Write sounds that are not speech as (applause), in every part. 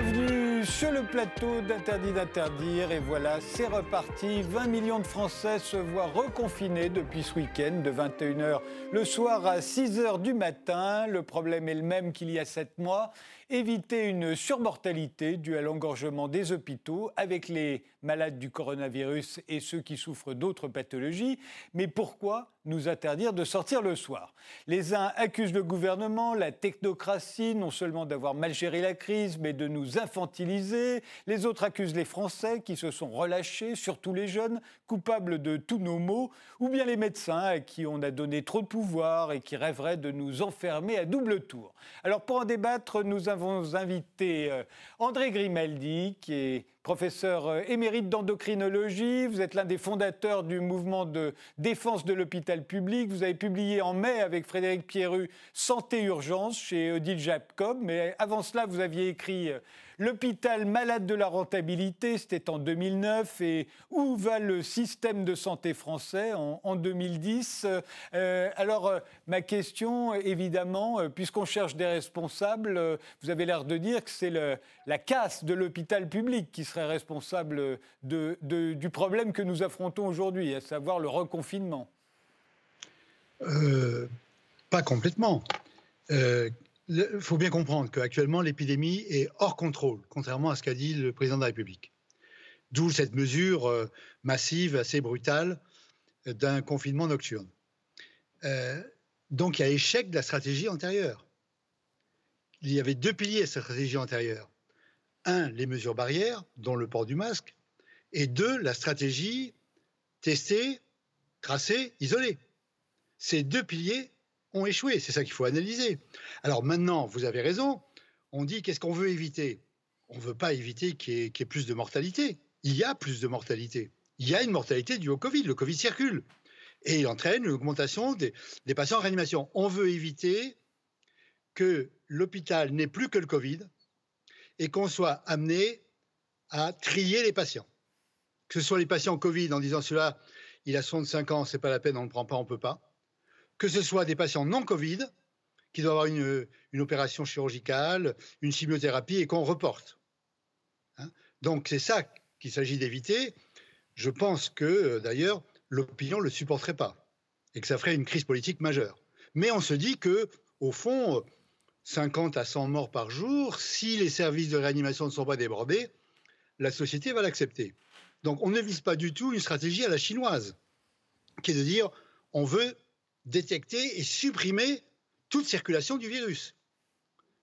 Bienvenue sur le plateau d'Interdit d'interdire et voilà, c'est reparti. 20 millions de Français se voient reconfinés depuis ce week-end de 21h le soir à 6h du matin. Le problème est le même qu'il y a 7 mois éviter une surmortalité due à l'engorgement des hôpitaux avec les malades du coronavirus et ceux qui souffrent d'autres pathologies. Mais pourquoi nous interdire de sortir le soir? Les uns accusent le gouvernement, la technocratie, non seulement d'avoir mal géré la crise, mais de nous infantiliser. Les autres accusent les Français qui se sont relâchés, surtout les jeunes, coupables de tous nos maux, ou bien les médecins à qui on a donné trop de pouvoir et qui rêveraient de nous enfermer à double tour. Alors pour en débattre, nous avons avons invité euh, André Grimaldi, qui est professeur euh, émérite d'endocrinologie. Vous êtes l'un des fondateurs du mouvement de défense de l'hôpital public. Vous avez publié en mai avec Frédéric Pierru Santé Urgence chez Odile Jacob. Mais avant cela, vous aviez écrit euh, L'hôpital malade de la rentabilité, c'était en 2009. Et où va le système de santé français en, 2010 euh, Alors, euh, ma question, évidemment, euh, puisqu'on cherche des responsables, vous avez l'air de dire que c'est la casse de l'hôpital public qui serait responsable du problème que nous affrontons aujourd'hui, à savoir le reconfinement. pas complètement. Il faut bien comprendre qu'actuellement, l'épidémie est hors contrôle, contrairement à ce qu'a dit le président de la République. D'où cette mesure euh, massive, assez brutale, d'un confinement nocturne. Euh, donc il y a échec de la stratégie antérieure. Il y avait deux piliers à cette stratégie antérieure. Un, les mesures barrières, dont le port du masque, et deux, la stratégie tester, tracer, isoler. Ces deux piliers ont échoué. C'est ça qu'il faut analyser. Alors maintenant, vous avez raison. On dit qu'est-ce qu'on veut éviter? On ne veut pas éviter qu'il y, ait plus de mortalité. Il y a plus de mortalité. Il y a une mortalité due au Covid. Le Covid circule. Et il entraîne une augmentation des, des patients en réanimation. On veut éviter que l'hôpital n'ait plus que le Covid et qu'on soit amené à trier les patients. Que ce soit les patients Covid en disant cela, il a 65 ans, c'est pas la peine, on ne le prend pas, on ne peut pas que ce soit des patients non Covid, qui doivent avoir une, opération chirurgicale, une chimiothérapie, et qu'on reporte. Hein. Donc c'est ça qu'il s'agit d'éviter. Je pense que, euh, d'ailleurs, l'opinion ne le supporterait pas, et que ça ferait une crise politique majeure. Mais on se dit que, au fond, 50 à 100 morts par jour, si les services de réanimation ne sont pas débordés, la société va l'accepter. Donc on ne vise pas du tout une stratégie à la chinoise, qui est de dire on veut détecter et supprimer toute circulation du virus.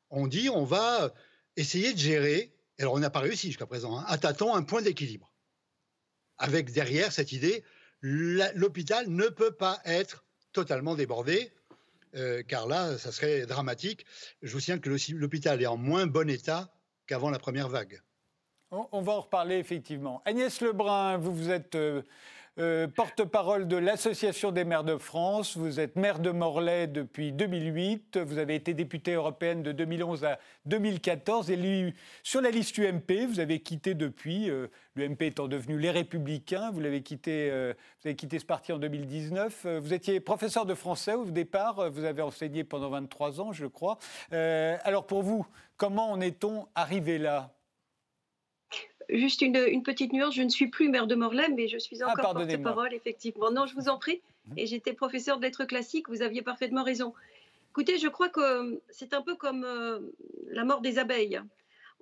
On dit on va essayer de gérer, alors on n'a pas réussi jusqu'à présent, hein, à tâtons un point d'équilibre. Avec derrière cette idée, l'hôpital ne peut pas être totalement débordé, euh, car là, ça serait dramatique. Je vous signale que l'hôpital est en moins bon état qu'avant la première vague. On, va en reparler effectivement. Agnès Lebrun, vous vous êtes euh, euh, porte-parole de l'Association des maires de France. Vous êtes maire de Morlaix depuis 2008. Vous avez été députée européenne de 2011 à 2014. Et sur la liste UMP, vous avez quitté depuis, euh, l'UMP étant devenu Les Républicains. Vous, avez quitté, euh, vous avez quitté ce parti en 2019. Vous étiez professeur de français au départ. Vous avez enseigné pendant 23 ans, je crois. alors pour vous, comment en est-on arrivé là? Juste une, petite nuance, je ne suis plus maire de Morlaix, mais je suis ah, encore porte-parole, effectivement. Non, je vous en prie. Mhm. Et j'étais professeur de lettres classiques, vous aviez parfaitement raison. Écoutez, je crois que euh, c'est un peu comme euh, la mort des abeilles.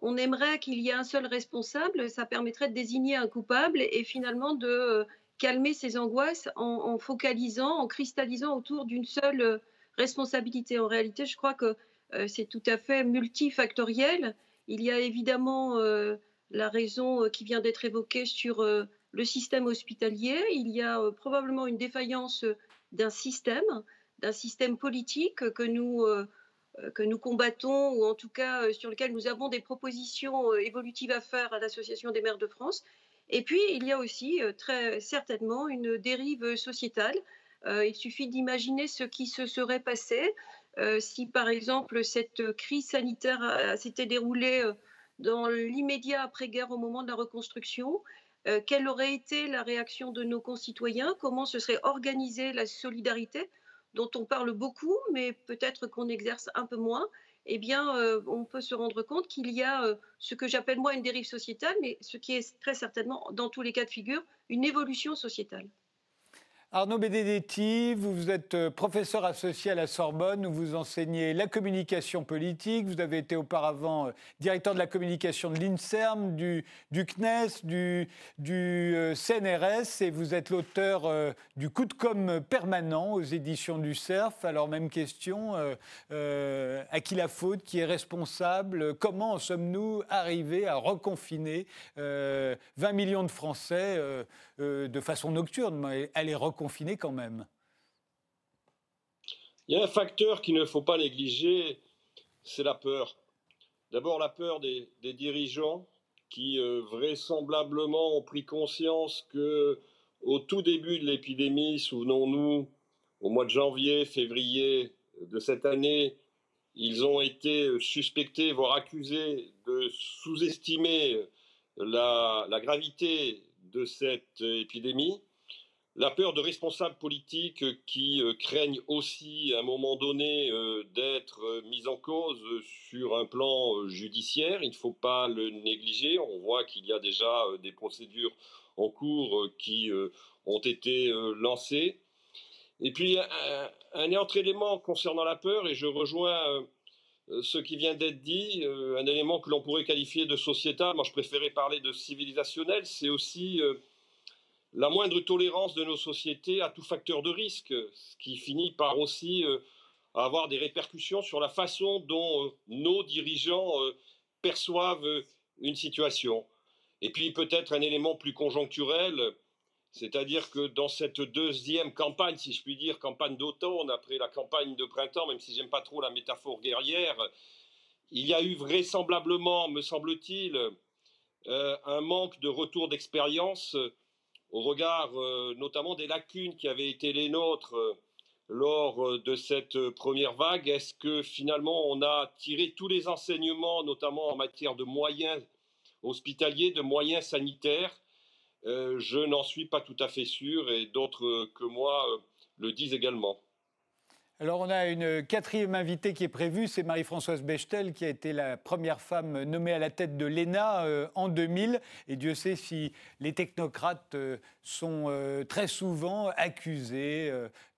On aimerait qu'il y ait un seul responsable, ça permettrait de désigner un coupable et finalement de euh, calmer ses angoisses en, focalisant, en cristallisant autour d'une seule responsabilité. En réalité, je crois que c'est tout à fait multifactoriel. Il y a évidemment la raison euh, qui vient d'être évoquée sur euh, le système hospitalier. Il y a euh, probablement une défaillance d'un système, d'un système politique que nous, que nous combattons, ou en tout cas sur lequel nous avons des propositions évolutives à faire à l'Association des maires de France. Et puis, il y a aussi très certainement une dérive sociétale. il suffit d'imaginer ce qui se serait passé si, par exemple, cette crise sanitaire s'était déroulée dans l'immédiat après-guerre au moment de la reconstruction, euh, quelle aurait été la réaction de nos concitoyens, comment se serait organisée la solidarité, dont on parle beaucoup, mais peut-être qu'on exerce un peu moins, eh bien, euh, on peut se rendre compte qu'il y a euh, ce que j'appelle moi une dérive sociétale, mais ce qui est très certainement, dans tous les cas de figure, une évolution sociétale. Arnaud Benedetti, vous êtes euh, professeur associé à la Sorbonne, où vous enseignez la communication politique. Vous avez été auparavant euh, directeur de la communication de l'INSERM, du, CNES, du, euh, CNRS, et vous êtes l'auteur du coup de com permanent aux éditions du CERF. Alors, même question, à qui la faute Qui est responsable Comment sommes-nous arrivés à reconfiner 20 millions de Français de façon nocturne mais Elle est confiné quand même. Il y a un facteur qu'il ne faut pas négliger, c'est la peur. D'abord la peur des, dirigeants qui euh, vraisemblablement ont pris conscience que au tout début de l'épidémie, souvenons-nous, au mois de janvier, février de cette année, ils ont été suspectés, voire accusés de sous-estimer la, gravité de cette épidémie la peur de responsables politiques qui euh, craignent aussi à un moment donné euh, d'être euh, mis en cause sur un plan judiciaire. Il ne faut pas le négliger. On voit qu'il y a déjà des procédures en cours qui ont été lancées. Et puis, un, un autre élément concernant la peur, et je rejoins ce qui vient d'être dit, un élément que l'on pourrait qualifier de sociétal, moi je préférais parler de civilisationnel, c'est aussi la moindre tolérance de nos sociétés à tout facteur de risque, ce qui finit par aussi euh, avoir des répercussions sur la façon dont euh, nos dirigeants euh, perçoivent une situation. Et puis peut-être un élément plus conjoncturel, c'est-à-dire que dans cette deuxième campagne, si je puis dire, campagne d'automne, après la campagne de printemps, même si j'aime pas trop la métaphore guerrière, il y a eu vraisemblablement, me semble-t-il, un manque de retour d'expérience au regard euh, notamment des lacunes qui avaient été les nôtres euh, lors euh, de cette première vague, est-ce que finalement on a tiré tous les enseignements, notamment en matière de moyens hospitaliers, de moyens sanitaires Je n'en suis pas tout à fait sûr et d'autres que moi le disent également. Alors on a une quatrième invitée qui est prévue, c'est Marie-Françoise Bechtel qui a été la première femme nommée à la tête de l'ENA euh, en 2000. Et Dieu sait si les technocrates euh, sont euh, très souvent accusés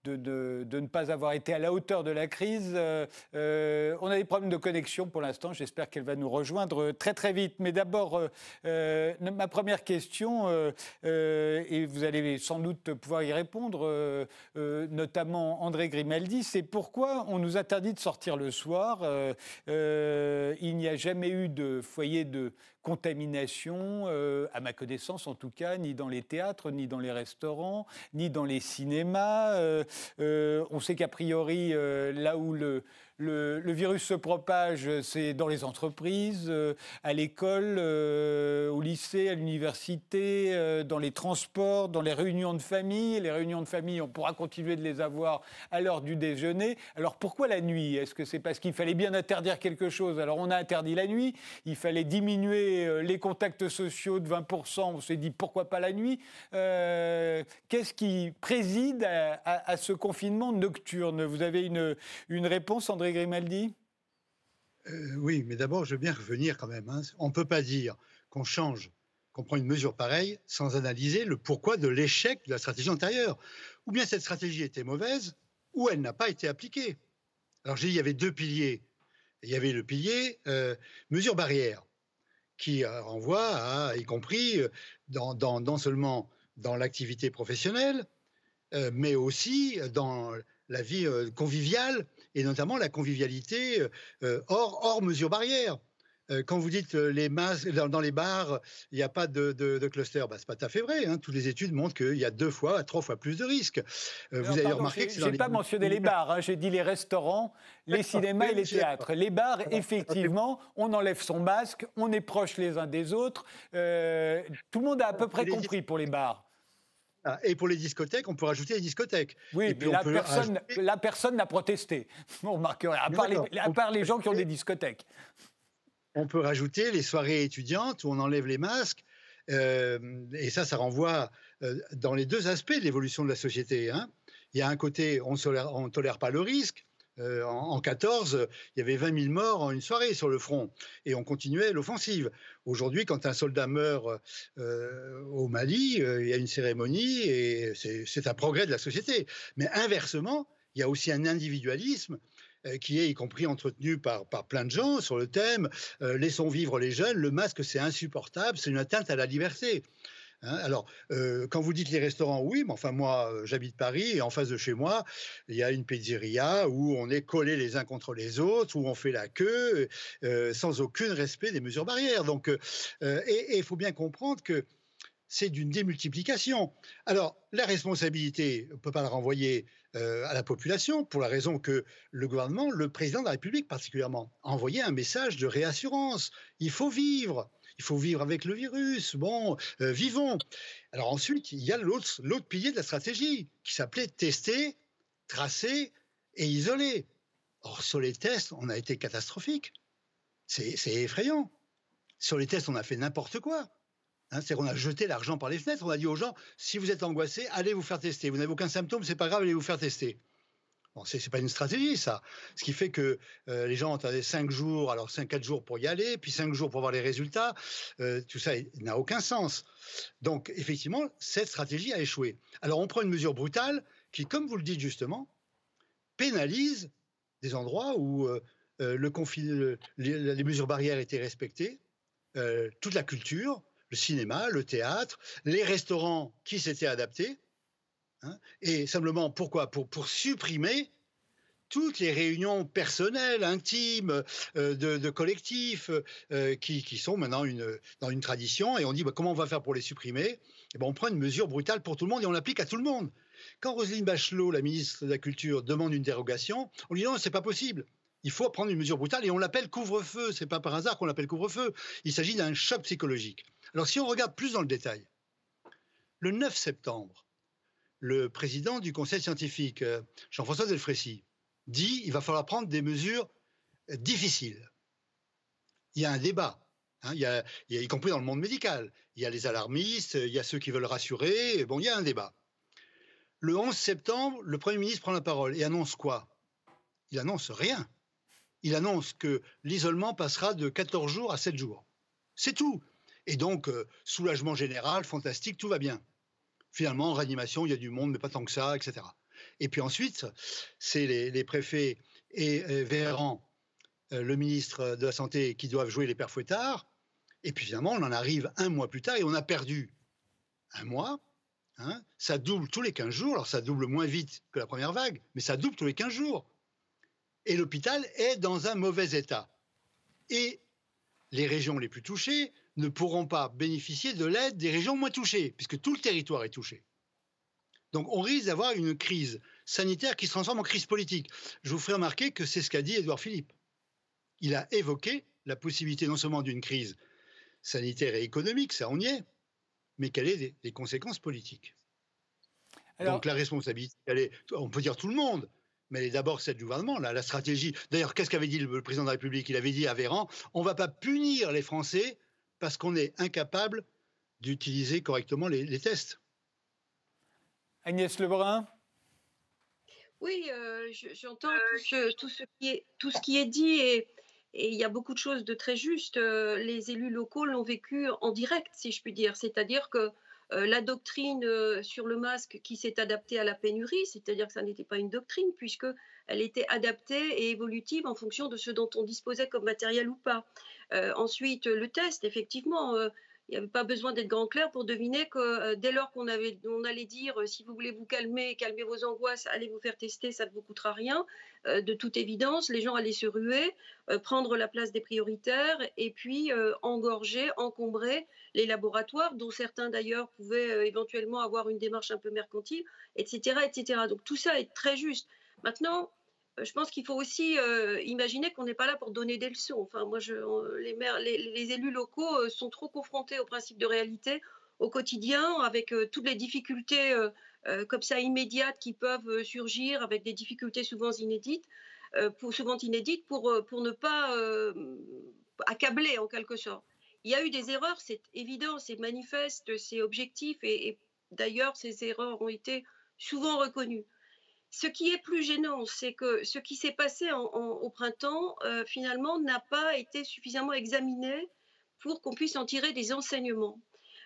de, ne pas avoir été à la hauteur de la crise. Euh, euh, on a des problèmes de connexion pour l'instant. J'espère qu'elle va nous rejoindre très très vite. Mais d'abord, euh, ma première question, et vous allez sans doute pouvoir y répondre, notamment André Grimaldi, c'est pourquoi on nous interdit de sortir le soir. il n'y a jamais eu de foyer de contamination, à ma connaissance en tout cas, ni dans les théâtres, ni dans les restaurants, ni dans les cinémas. Euh, on sait qu'a priori, euh, là où le, le, virus se propage, c'est dans les entreprises, euh, à l'école, euh, au lycée, à l'université, euh, dans les transports, dans les réunions de famille. Les réunions de famille, on pourra continuer de les avoir à l'heure du déjeuner. Alors pourquoi la nuit? Est-ce que c'est parce qu'il fallait bien interdire quelque chose? Alors on a interdit la nuit, il fallait diminuer les contacts sociaux de 20%, on s'est dit pourquoi pas la nuit? Qu'est-ce qui préside à, ce confinement nocturne? Vous avez une, une réponse, André? Grimaldi? Euh, Oui, mais d'abord, je veux bien revenir quand même. Hein. On ne peut pas dire qu'on change, qu'on prend une mesure pareille sans analyser le pourquoi de l'échec de la stratégie antérieure. Ou bien cette stratégie était mauvaise, ou elle n'a pas été appliquée. Alors j'ai dit, il y avait deux piliers. Il y avait le pilier euh, mesure barrière, qui euh, renvoie à, y compris non seulement dans l'activité professionnelle, mais aussi dans la vie conviviale et notamment la convivialité euh, hors, hors mesures barrières. Euh, quand vous dites euh, les masques dans, les bars, il n'y a pas de, de, cluster, bah, c'est pas tout à fait vrai. Hein. Toutes les études montrent qu'il y a deux fois à trois fois plus de risques. vous avez remarqué que c'est n'ai pas mentionné les bars. Hein. J'ai dit les restaurants, les cinémas et les théâtres. Les bars, effectivement, on enlève son masque, on est proches les uns des autres. tout le monde a à peu près compris pour les bars. Ah, et pour les discothèques, on peut rajouter les discothèques. Oui, et puis la, personne, la personne n'a protesté. (laughs) On remarquerait, à part, les, à part les gens qui ont des discothèques. On peut rajouter les soirées étudiantes où on enlève les masques. Euh, et ça, ça renvoie euh, dans les deux aspects de l'évolution de la société. Hein. Il y a un côté, on ne tolère pas le risque, Euh, en, 14, il y avait 20 000 morts en une soirée sur le front, et on continuait l'offensive. Aujourd'hui, quand un soldat meurt euh, au Mali, il y a une cérémonie, et c'est un progrès de la société. Mais inversement, il y a aussi un individualisme qui est y compris entretenu par plein de gens sur le thème laissons vivre les jeunes, le masque c'est insupportable, c'est une atteinte à la liberté. Hein. alors, euh, quand vous dites les restaurants, oui, mais enfin moi, euh, j'habite Paris et en face de chez moi, il y a une pizzeria où on est collés les uns contre les autres, où on fait la queue euh, sans aucun respect des mesures barrières. Donc, et il faut bien comprendre que c'est d'une démultiplication. Alors, la responsabilité, on ne peut pas la renvoyer à la population pour la raison que le gouvernement, le président de la République particulièrement, a envoyé un message de réassurance. Il faut vivre il faut vivre avec le virus. Bon, euh, vivons. Alors ensuite, il y a l'autre pilier de la stratégie qui s'appelait tester, tracer et isoler. Or, sur les tests, on a été catastrophique. C'est effrayant. Sur les tests, on a fait n'importe quoi. Hein, c'est qu'on a jeté l'argent par les fenêtres. On a dit aux gens, si vous êtes angoissés, allez vous faire tester. Vous n'avez aucun symptôme, c'est pas grave, allez vous faire tester. Bon, ce n'est pas une stratégie, ça. Ce qui fait que euh, les gens attendaient 5 jours, alors 5-4 jours pour y aller, puis 5 jours pour voir les résultats. Euh, tout ça n'a aucun sens. Donc, effectivement, cette stratégie a échoué. Alors, on prend une mesure brutale qui, comme vous le dites justement, pénalise des endroits où euh, le les, mesures barrières étaient respectées, toute la culture, le cinéma, le théâtre, les restaurants qui s'étaient adaptés. Hein, et simplement, pourquoi? Pour, supprimer toutes les réunions personnelles, intimes, euh, de, collectifs, euh, qui, sont maintenant une, dans une tradition, et on dit bah, comment on va faire pour les supprimer? Et eh ben, On prend une mesure brutale pour tout le monde et on l'applique à tout le monde. Quand Roselyne Bachelot, la ministre de la Culture, demande une dérogation, on dit non, c'est pas possible. Il faut prendre une mesure brutale et on l'appelle couvre-feu. C'est pas par hasard qu'on l'appelle couvre-feu. Il s'agit d'un choc psychologique. Alors si on regarde plus dans le détail, le 9 septembre, le président du conseil scientifique, euh, Jean-François Delfrécy, dit qu'il va falloir prendre des mesures euh, difficiles. Il y a un débat, hein, il, y a, y compris dans le monde médical. Il y a les alarmistes, il y a ceux qui veulent rassurer. Bon, il y a un débat. Le 11 septembre, le Premier ministre prend la parole et annonce quoi? Il annonce rien. Il annonce que l'isolement passera de 14 jours à 7 jours. C'est tout. Et donc, euh, soulagement général, fantastique, tout va bien finalement, en réanimation, il y a du monde, mais pas tant que ça, etc. Et puis ensuite, c'est les, préfets et Véran, euh, le ministre de la Santé, qui doivent jouer les pères fouettards. Et puis finalement, on en arrive un mois plus tard et on a perdu un mois. Hein. ça double tous les 15 jours. Alors ça double moins vite que la première vague, mais ça double tous les 15 jours. Et l'hôpital est dans un mauvais état. Et les régions les plus touchées ne pourront pas bénéficier de l'aide des régions moins touchées, puisque tout le territoire est touché. Donc on risque d'avoir une crise sanitaire qui se transforme en crise politique. Je vous ferai remarquer que c'est ce qu'a dit Édouard Philippe. Il a évoqué la possibilité non seulement d'une crise sanitaire et économique, ça on y est, mais quelles sont les conséquences politiques. Donc la responsabilité, on peut dire tout le monde, mais elle est d'abord celle du gouvernement, la, la stratégie. D'ailleurs, qu'est-ce qu'avait dit le, président de la République? Il avait dit à Véran, on ne va pas punir les Français parce qu'on est incapable d'utiliser correctement les, tests. Agnès Lebrun? Oui, euh, j'entends tout, ce, qui est, tout ce qui est dit et, il y a beaucoup de choses de très justes. Euh, les élus locaux l'ont vécu en direct, si je puis dire. C'est-à-dire que euh, la doctrine sur le masque qui s'est adaptée à la pénurie, c'est-à-dire que ça n'était pas une doctrine, puisque elle était adaptée et évolutive en fonction de ce dont on disposait comme matériel ou pas. Euh, ensuite, le test, effectivement, euh, il n'y avait pas besoin d'être grand clair pour deviner que euh, dès lors qu'on on allait dire si vous voulez vous calmer, calmer vos angoisses, allez vous faire tester, ça ne vous coûtera rien. de toute évidence, les gens allaient se ruer, prendre la place des prioritaires et puis engorger, encombrer les laboratoires, dont certains d'ailleurs pouvaient éventuellement avoir une démarche un peu mercantile, etc., etc. Donc tout ça est très juste. Maintenant, euh, je pense qu'il faut aussi euh, imaginer qu'on n'est pas là pour donner des leçons. Enfin, moi, les, maires, les, élus locaux euh, sont trop confrontés au principe de réalité au quotidien, avec toutes les difficultés comme ça immédiates qui peuvent surgir, avec des difficultés souvent inédites, pour, souvent inédites, pour, pour ne pas accabler en quelque sorte. Il y a eu des erreurs, c'est évident, c'est manifeste, c'est objectif, et d'ailleurs, ces erreurs ont été souvent reconnues. Ce qui est plus gênant, c'est que ce qui s'est passé au printemps, euh, finalement, n'a pas été suffisamment examiné pour qu'on puisse en tirer des enseignements.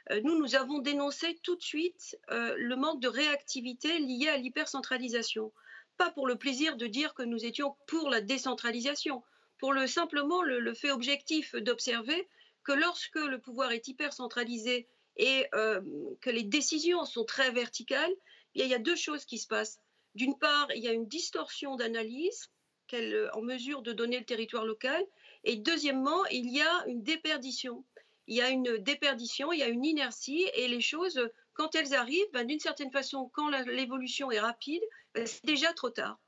Euh, nous, nous avons dénoncé tout de suite euh, le manque de réactivité lié à l'hypercentralisation. Pas pour le plaisir de dire que nous étions pour la décentralisation, pour le, simplement le, fait objectif d'observer que lorsque le pouvoir est hypercentralisé et que les décisions sont très verticales, il y a deux choses qui se passent. D'une part, il y a une distorsion d'analyse qu'elle euh, en mesure de donner le territoire local. Et deuxièmement, il y a une déperdition. Il y a une déperdition, il y a une inertie et les choses, quand elles arrivent, ben, d'une certaine façon, quand l'évolution est rapide, ben, c'est déjà trop tard.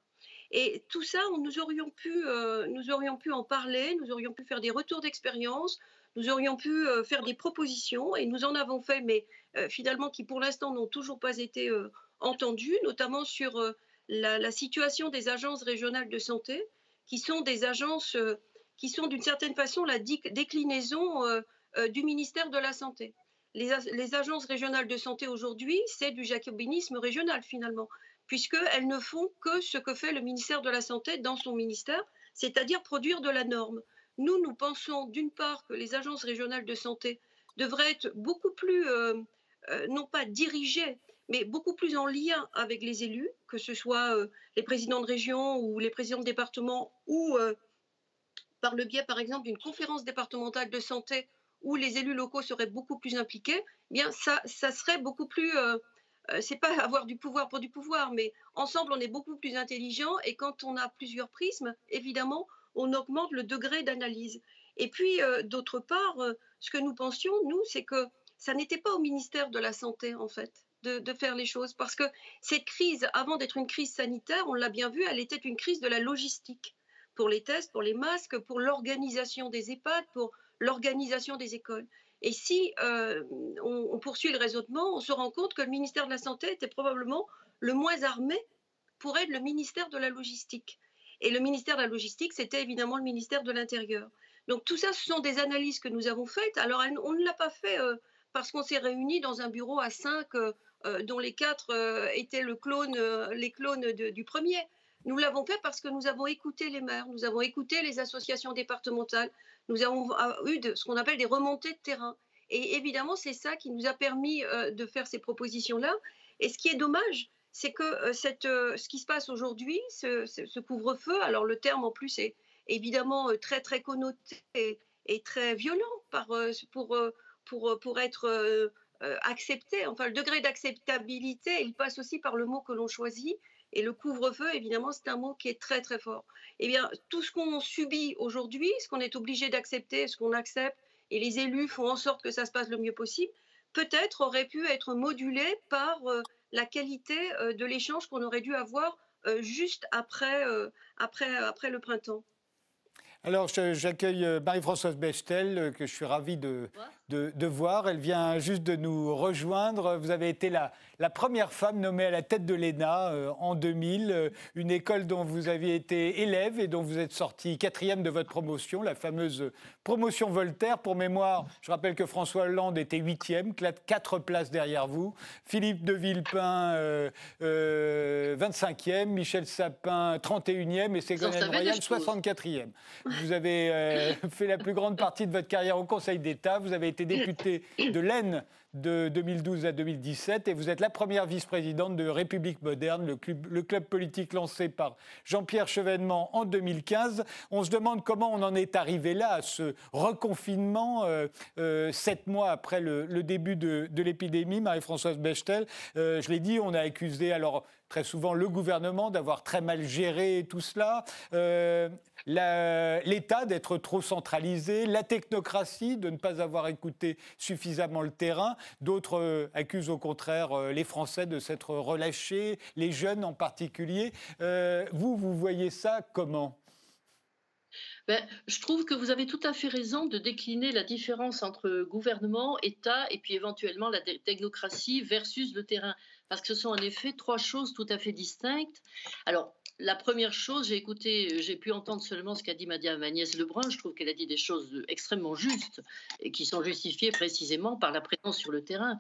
Et tout ça, nous aurions, pu, euh, nous aurions pu en parler, nous aurions pu faire des retours d'expérience, nous aurions pu euh, faire des propositions et nous en avons fait, mais finalement qui pour l'instant n'ont toujours pas été entendu, notamment sur euh, la, situation des agences régionales de santé, qui sont des agences euh, qui sont d'une certaine façon la déclinaison euh, du ministère de la Santé. Les agences régionales de santé aujourd'hui, c'est du jacobinisme régional finalement, puisqu'elles ne font que ce que fait le ministère de la Santé dans son ministère, c'est-à-dire produire de la norme. Nous, nous pensons d'une part que les agences régionales de santé devraient être beaucoup plus, non pas dirigées, mais beaucoup plus en lien avec les élus, que ce soit euh, les présidents de région ou les présidents de département, ou euh, par le biais, par exemple, d'une conférence départementale de santé où les élus locaux seraient beaucoup plus impliqués, eh bien ça, serait beaucoup plus. Euh, c'est pas (laughs) avoir du pouvoir pour du pouvoir, mais ensemble on est beaucoup plus intelligent et quand on a plusieurs prismes, évidemment, on augmente le degré d'analyse. Et puis d'autre part, ce que nous pensions nous, c'est que ça n'était pas au ministère de la santé en fait de, faire les choses. Parce que cette crise, avant d'être une crise sanitaire, on l'a bien vu, elle était une crise de la logistique. Pour les tests, pour les masques, pour l'organisation des EHPAD, pour l'organisation des écoles. Et si euh, on, poursuit le raisonnement, on se rend compte que le ministère de la Santé était probablement le moins armé pour être le ministère de la logistique. Et le ministère de la logistique, c'était évidemment le ministère de l'Intérieur. Donc tout ça, ce sont des analyses que nous avons faites. Alors on ne l'a pas fait euh, parce qu'on s'est réunis dans un bureau à cinq euh, dont les quatre euh, étaient euh, les clones du premier. Nous l'avons fait parce que nous avons écouté les maires, nous avons écouté les associations départementales, nous avons eu ce qu'on appelle des remontées de terrain. Et évidemment, c'est ça qui nous a permis de faire ces propositions-là. Et ce qui est dommage, c'est que ce qui se passe aujourd'hui, ce, couvre-feu, alors le terme en plus est évidemment très très connoté et, très violent pour, pour, pour être euh, accepter. Enfin, le degré d'acceptabilité, il passe aussi par le mot que l'on choisit. Et le couvre-feu, évidemment, c'est un mot qui est très très fort. Eh bien, tout ce qu'on subit aujourd'hui, ce qu'on est obligé d'accepter, ce qu'on accepte, et les élus font en sorte que ça se passe le mieux possible, peut-être aurait pu être modulé par euh, la qualité euh, de l'échange qu'on aurait dû avoir juste après, après, après le printemps. Alors, j'accueille Marie-Françoise Bechtel, que je suis ravi de, de, voir. Elle vient juste de nous rejoindre. Vous avez été la, la première femme nommée à la tête de l'ENA euh, en 2000, euh, une école dont vous aviez été élève et dont vous êtes sortie quatrième de votre promotion, la fameuse promotion Voltaire. Pour mémoire, je rappelle que François Hollande était huitième, quatre places derrière vous. Philippe de Villepin, 25e. Euh, Michel Sapin, 31e. Et Ségolène Royal, 64e. Vous avez (laughs) fait la plus grande partie de votre carrière au Conseil d'État. Vous avez été député de l'Aisne de 2012 à 2017 et vous êtes la première vice-présidente de République moderne, le club, le club politique lancé par Jean-Pierre Chevènement en 2015. On se demande comment on en est arrivé là, à ce reconfinement, euh, euh, sept mois après le, début de, l'épidémie. Marie-Françoise Bechtel, euh, je l'ai dit, on a accusé alors très souvent le gouvernement d'avoir très mal géré tout cela l'État d'être trop centralisé, la technocratie de ne pas avoir écouté suffisamment le terrain. D'autres euh, accusent au contraire euh, les Français de s'être relâchés, les jeunes en particulier. Euh, vous, vous voyez ça comment? Ben, je trouve que vous avez tout à fait raison de décliner la différence entre gouvernement, État et puis éventuellement la technocratie versus le terrain, parce que ce sont en effet trois choses tout à fait distinctes. Alors, la première chose, j'ai pu entendre seulement ce qu'a dit Madame Agnès Lebrun. Je trouve qu'elle a dit des choses extrêmement justes et qui sont justifiées précisément par la présence sur le terrain.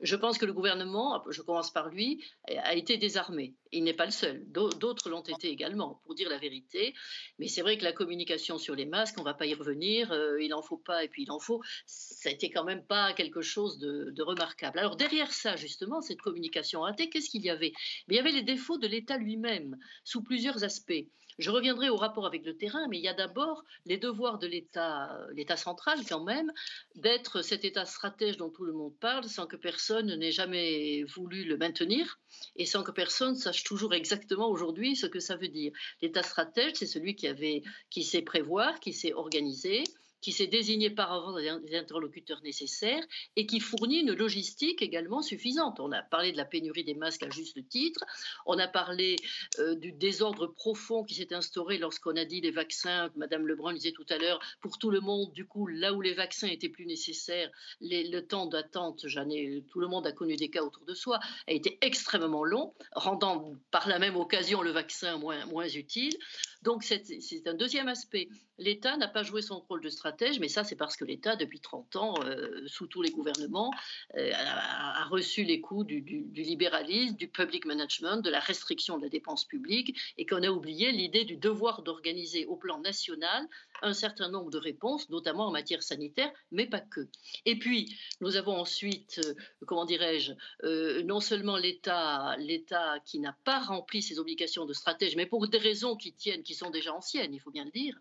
Je pense que le gouvernement, je commence par lui, a été désarmé. Il n'est pas le seul. D'autres l'ont été également, pour dire la vérité. Mais c'est vrai que la communication sur les masques, on ne va pas y revenir. Euh, il en faut pas et puis il en faut. Ça n'était quand même pas quelque chose de, remarquable. Alors derrière ça, justement, cette communication ratée, qu'est-ce qu'il y avait? Il y avait les défauts de l'État lui-même, plusieurs aspects. Je reviendrai au rapport avec le terrain, mais il y a d'abord les devoirs de l'État, euh, l'État central quand même, d'être cet État stratège dont tout le monde parle, sans que personne n'ait jamais voulu le maintenir et sans que personne sache toujours exactement aujourd'hui ce que ça veut dire. L'État stratège, c'est celui qui avait, qui sait prévoir, qui sait organiser, qui s'est désigné par avant des interlocuteurs nécessaires et qui fournit une logistique également suffisante. On a parlé de la pénurie des masques à juste titre, on a parlé euh, du désordre profond qui s'est instauré lorsqu'on a dit les vaccins, Madame Lebrun disait tout à l'heure, pour tout le monde, du coup, là où les vaccins étaient plus nécessaires, le temps d'attente, tout le monde a connu des cas autour de soi, a été extrêmement long, rendant par la même occasion le vaccin moins, moins utile. Donc c'est un deuxième aspect. L'État n'a pas joué son rôle de mais ça c'est parce que l'État, depuis 30 ans, euh, sous tous les gouvernements, euh, a, reçu les coups du, libéralisme, du public management, de la restriction de la dépense publique, et qu'on a oublié l'idée du devoir d'organiser au plan national un certain nombre de réponses, notamment en matière sanitaire, mais pas que. Et puis, nous avons ensuite, euh, comment dirais-je, non seulement l'État, l'État qui n'a pas rempli ses obligations de stratège, mais pour des raisons qui tiennent qui sont déjà anciennes, il faut bien le dire.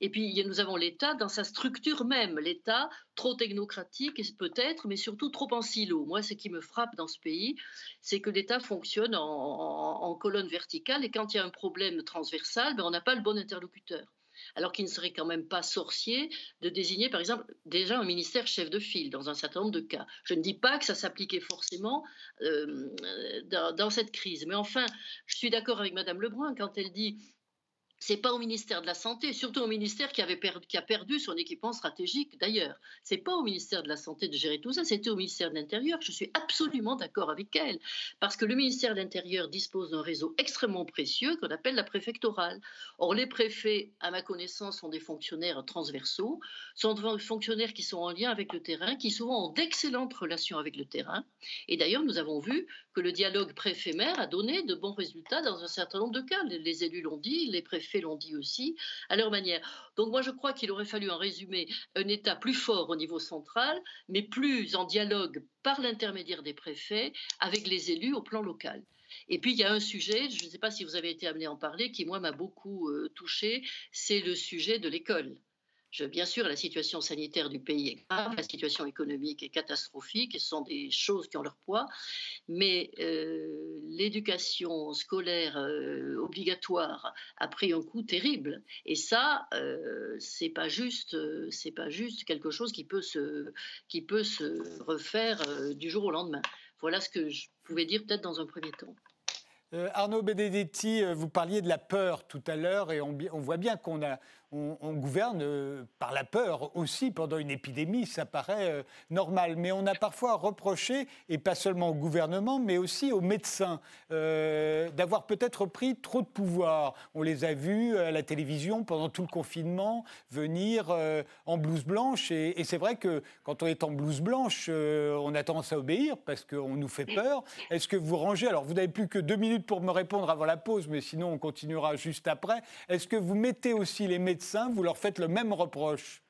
Et puis nous avons l'État dans sa structure même, l'État trop technocratique peut-être, mais surtout trop en silo. Moi, ce qui me frappe dans ce pays, c'est que l'État fonctionne en, colonne verticale et quand il y a un problème transversal, ben, on n'a pas le bon interlocuteur alors qu'il ne serait quand même pas sorcier de désigner, par exemple, déjà un ministère chef de file dans un certain nombre de cas. Je ne dis pas que ça s'appliquait forcément euh, dans, dans, cette crise, mais enfin, je suis d'accord avec Madame Lebrun quand elle dit c'est pas au ministère de la Santé, surtout au ministère qui, a perdu son équipement stratégique d'ailleurs. C'est pas au ministère de la Santé de gérer tout ça, c'était au ministère de l'Intérieur. Je suis absolument d'accord avec elle, parce que le ministère de l'Intérieur dispose d'un réseau extrêmement précieux qu'on appelle la préfectorale. Or, les préfets, à ma connaissance, sont des fonctionnaires transversaux, sont des fonctionnaires qui sont en lien avec le terrain, qui souvent ont d'excellentes relations avec le terrain. Et d'ailleurs, nous avons vu que le dialogue préfet-maire a donné de bons résultats dans un certain nombre de cas. Les élus l'ont dit, les préfets l'ont dit aussi, à leur manière. Donc moi, je crois qu'il aurait fallu, en résumé, un État plus fort au niveau central, mais plus en dialogue par l'intermédiaire des préfets avec les élus au plan local. Et puis, il y a un sujet, je ne sais pas si vous avez été amené à en parler, qui, moi, m'a beaucoup euh, touché, c'est le sujet de l'école bien sûr, la situation sanitaire du pays est grave, la situation économique est catastrophique, ce sont des choses qui ont leur poids, mais euh, l'éducation scolaire euh, obligatoire a pris un coup terrible, et ça, euh, c'est pas juste, c'est pas juste quelque chose qui peut se, qui peut se refaire du jour au lendemain. Voilà ce que je pouvais dire peut-être dans un premier temps. Arnaud Benedetti, vous parliez de la peur tout à l'heure et on voit bien qu'on a, on, gouverne euh, par la peur aussi pendant une épidémie, ça paraît euh, normal. Mais on a parfois reproché, et pas seulement au gouvernement, mais aussi aux médecins, euh, d'avoir peut-être pris trop de pouvoir. On les a vus à la télévision pendant tout le confinement venir en blouse blanche. Et, et c'est vrai que quand on est en blouse blanche, on a tendance à obéir parce qu'on nous fait peur. Est-ce que vous rangez, alors vous n'avez plus que deux minutes pour me répondre avant la pause, mais sinon on continuera juste après. Est-ce que vous mettez aussi les médecins vous leur faites le même reproche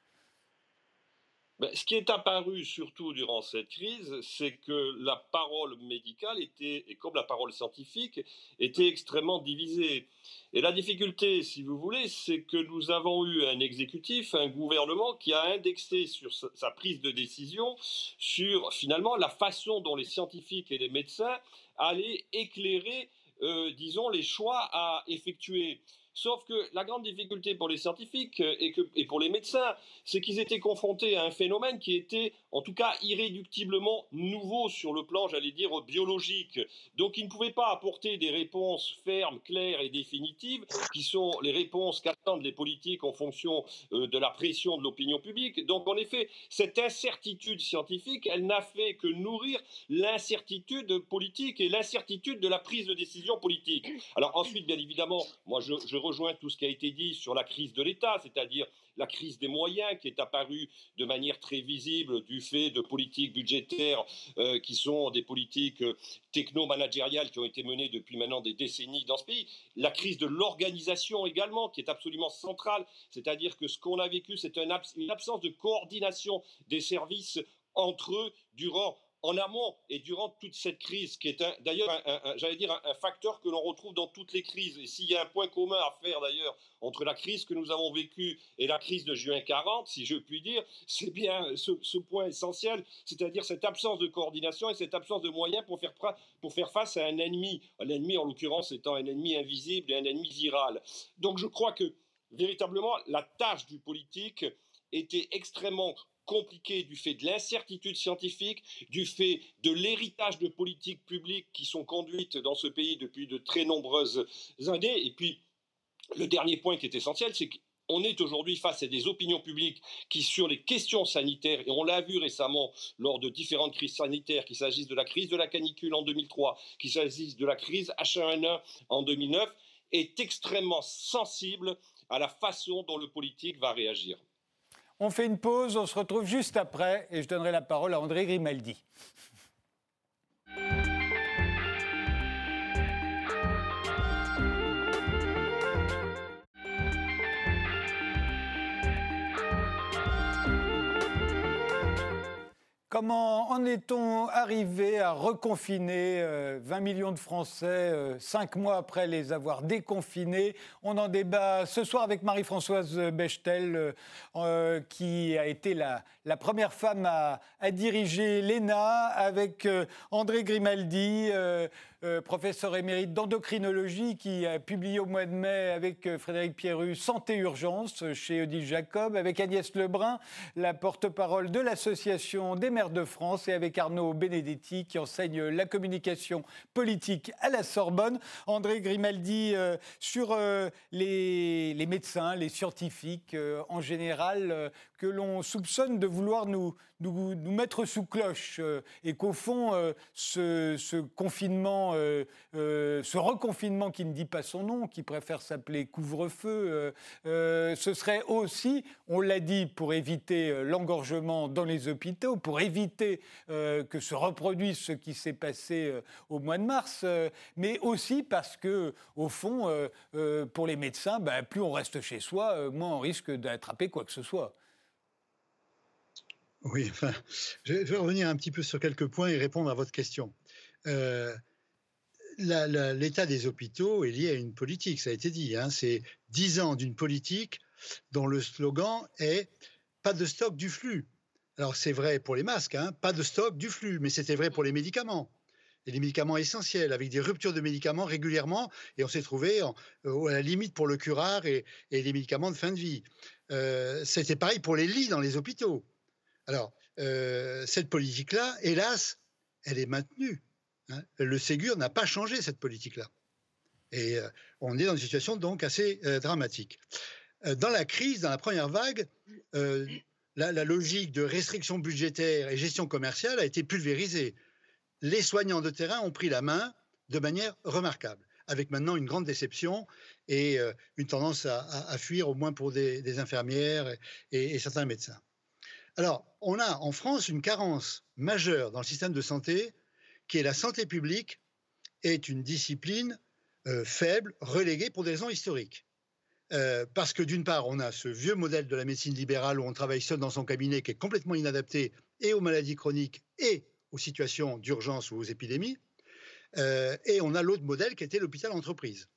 ce qui est apparu surtout durant cette crise, c'est que la parole médicale était, et comme la parole scientifique, était extrêmement divisée. Et la difficulté, si vous voulez, c'est que nous avons eu un exécutif, un gouvernement qui a indexé sur sa prise de décision sur finalement la façon dont les scientifiques et les médecins allaient éclairer, euh, disons, les choix à effectuer. Sauf que la grande difficulté pour les scientifiques euh, et, que, et pour les médecins, c'est qu'ils étaient confrontés à un phénomène qui était, en tout cas, irréductiblement nouveau sur le plan, j'allais dire, biologique. Donc, ils ne pouvaient pas apporter des réponses fermes, claires et définitives, qui sont les réponses qu'attendent les politiques en fonction euh, de la pression de l'opinion publique. Donc, en effet, cette incertitude scientifique, elle n'a fait que nourrir l'incertitude politique et l'incertitude de la prise de décision politique. Alors ensuite, bien évidemment, moi je, je rejoins tout ce qui a été dit sur la crise de l'État, c'est-à-dire la crise des moyens qui est apparue de manière très visible du fait de politiques budgétaires euh, qui sont des politiques euh, techno-managériales qui ont été menées depuis maintenant des décennies dans ce pays. La crise de l'organisation également qui est absolument centrale, c'est-à-dire que ce qu'on a vécu, c'est une absence de coordination des services entre eux durant en amont et durant toute cette crise, qui est d'ailleurs, j'allais dire, un, facteur que l'on retrouve dans toutes les crises. Et s'il y a un point commun à faire d'ailleurs entre la crise que nous avons vécue et la crise de juin 40, si je puis dire, c'est bien ce, point essentiel, c'est-à-dire cette absence de coordination et cette absence de moyens pour faire, face à un ennemi, un ennemi en l'occurrence étant un ennemi invisible et un ennemi viral. Donc je crois que véritablement la tâche du politique était extrêmement compliqué du fait de l'incertitude scientifique, du fait de l'héritage de politiques publiques qui sont conduites dans ce pays depuis de très nombreuses années. Et puis, le dernier point qui est essentiel, c'est qu'on est aujourd'hui face à des opinions publiques qui, sur les questions sanitaires, et on l'a vu récemment lors de différentes crises sanitaires, qu'il s'agisse de la crise de la canicule en 2003, qu'il s'agisse de la crise H1N1 en 2009, est extrêmement sensible à la façon dont le politique va réagir. On fait une pause, on se retrouve juste après et je donnerai la parole à André Grimaldi. Comment en est-on arrivé à reconfiner 20 euh, millions de Français euh, cinq mois après les avoir déconfinés? On en débat ce soir avec Marie-Françoise Bechtel, euh, qui a été la, première femme à, à diriger l'ENA, avec André Grimaldi, euh, professeur émérite d'endocrinologie, qui a publié au mois de mai avec euh, Frédéric Pierru Santé Urgence euh, chez Odile Jacob, avec Agnès Lebrun, la porte-parole de l'Association des maires de France, et avec Arnaud Benedetti, qui enseigne la communication politique à la Sorbonne. André Grimaldi, sur les, les, médecins, les scientifiques en général, que l'on soupçonne de vouloir nous, nous, mettre sous cloche, et qu'au fond, ce, ce confinement euh, euh, ce reconfinement qui ne dit pas son nom, qui préfère s'appeler couvre-feu, euh, ce serait aussi, on l'a dit, pour éviter l'engorgement dans les hôpitaux, pour éviter que se reproduise ce qui s'est passé au mois de mars, mais aussi parce que, au fond, pour les médecins, ben, plus on reste chez soi, moins on risque d'attraper quoi que ce soit. Oui, enfin, je vais revenir un petit peu sur quelques points et répondre à votre question l'état des hôpitaux est lié à une politique, ça a été dit. Hein. c'est dix ans d'une politique dont le slogan est pas de stock du flux. Alors c'est vrai pour les masques, hein, pas de stock du flux, mais c'était vrai pour les médicaments. Et les médicaments essentiels, avec des ruptures de médicaments régulièrement, et on s'est trouvé euh, à la limite pour le curare et, les médicaments de fin de vie. Euh, c'était pareil pour les lits dans les hôpitaux. Alors, euh, cette politique-là, hélas, elle est maintenue. Hein, le Ségur n'a pas changé cette politique-là. Et euh, on est dans une situation donc assez euh, dramatique. Dans la crise, dans la première vague, la, logique de restriction budgétaire et gestion commerciale a été pulvérisée. Les soignants de terrain ont pris la main de manière remarquable, avec maintenant une grande déception et une tendance à, fuir, au moins pour des, infirmières et certains médecins. Alors, on a en France une carence majeure dans le système de santé qui est la santé publique, est une discipline euh, faible, reléguée pour des raisons historiques. Euh, parce que d'une part, on a ce vieux modèle de la médecine libérale où on travaille seul dans son cabinet qui est complètement inadapté et aux maladies chroniques et aux situations d'urgence ou aux épidémies. Euh, et on a l'autre modèle qui était l'hôpital entreprise.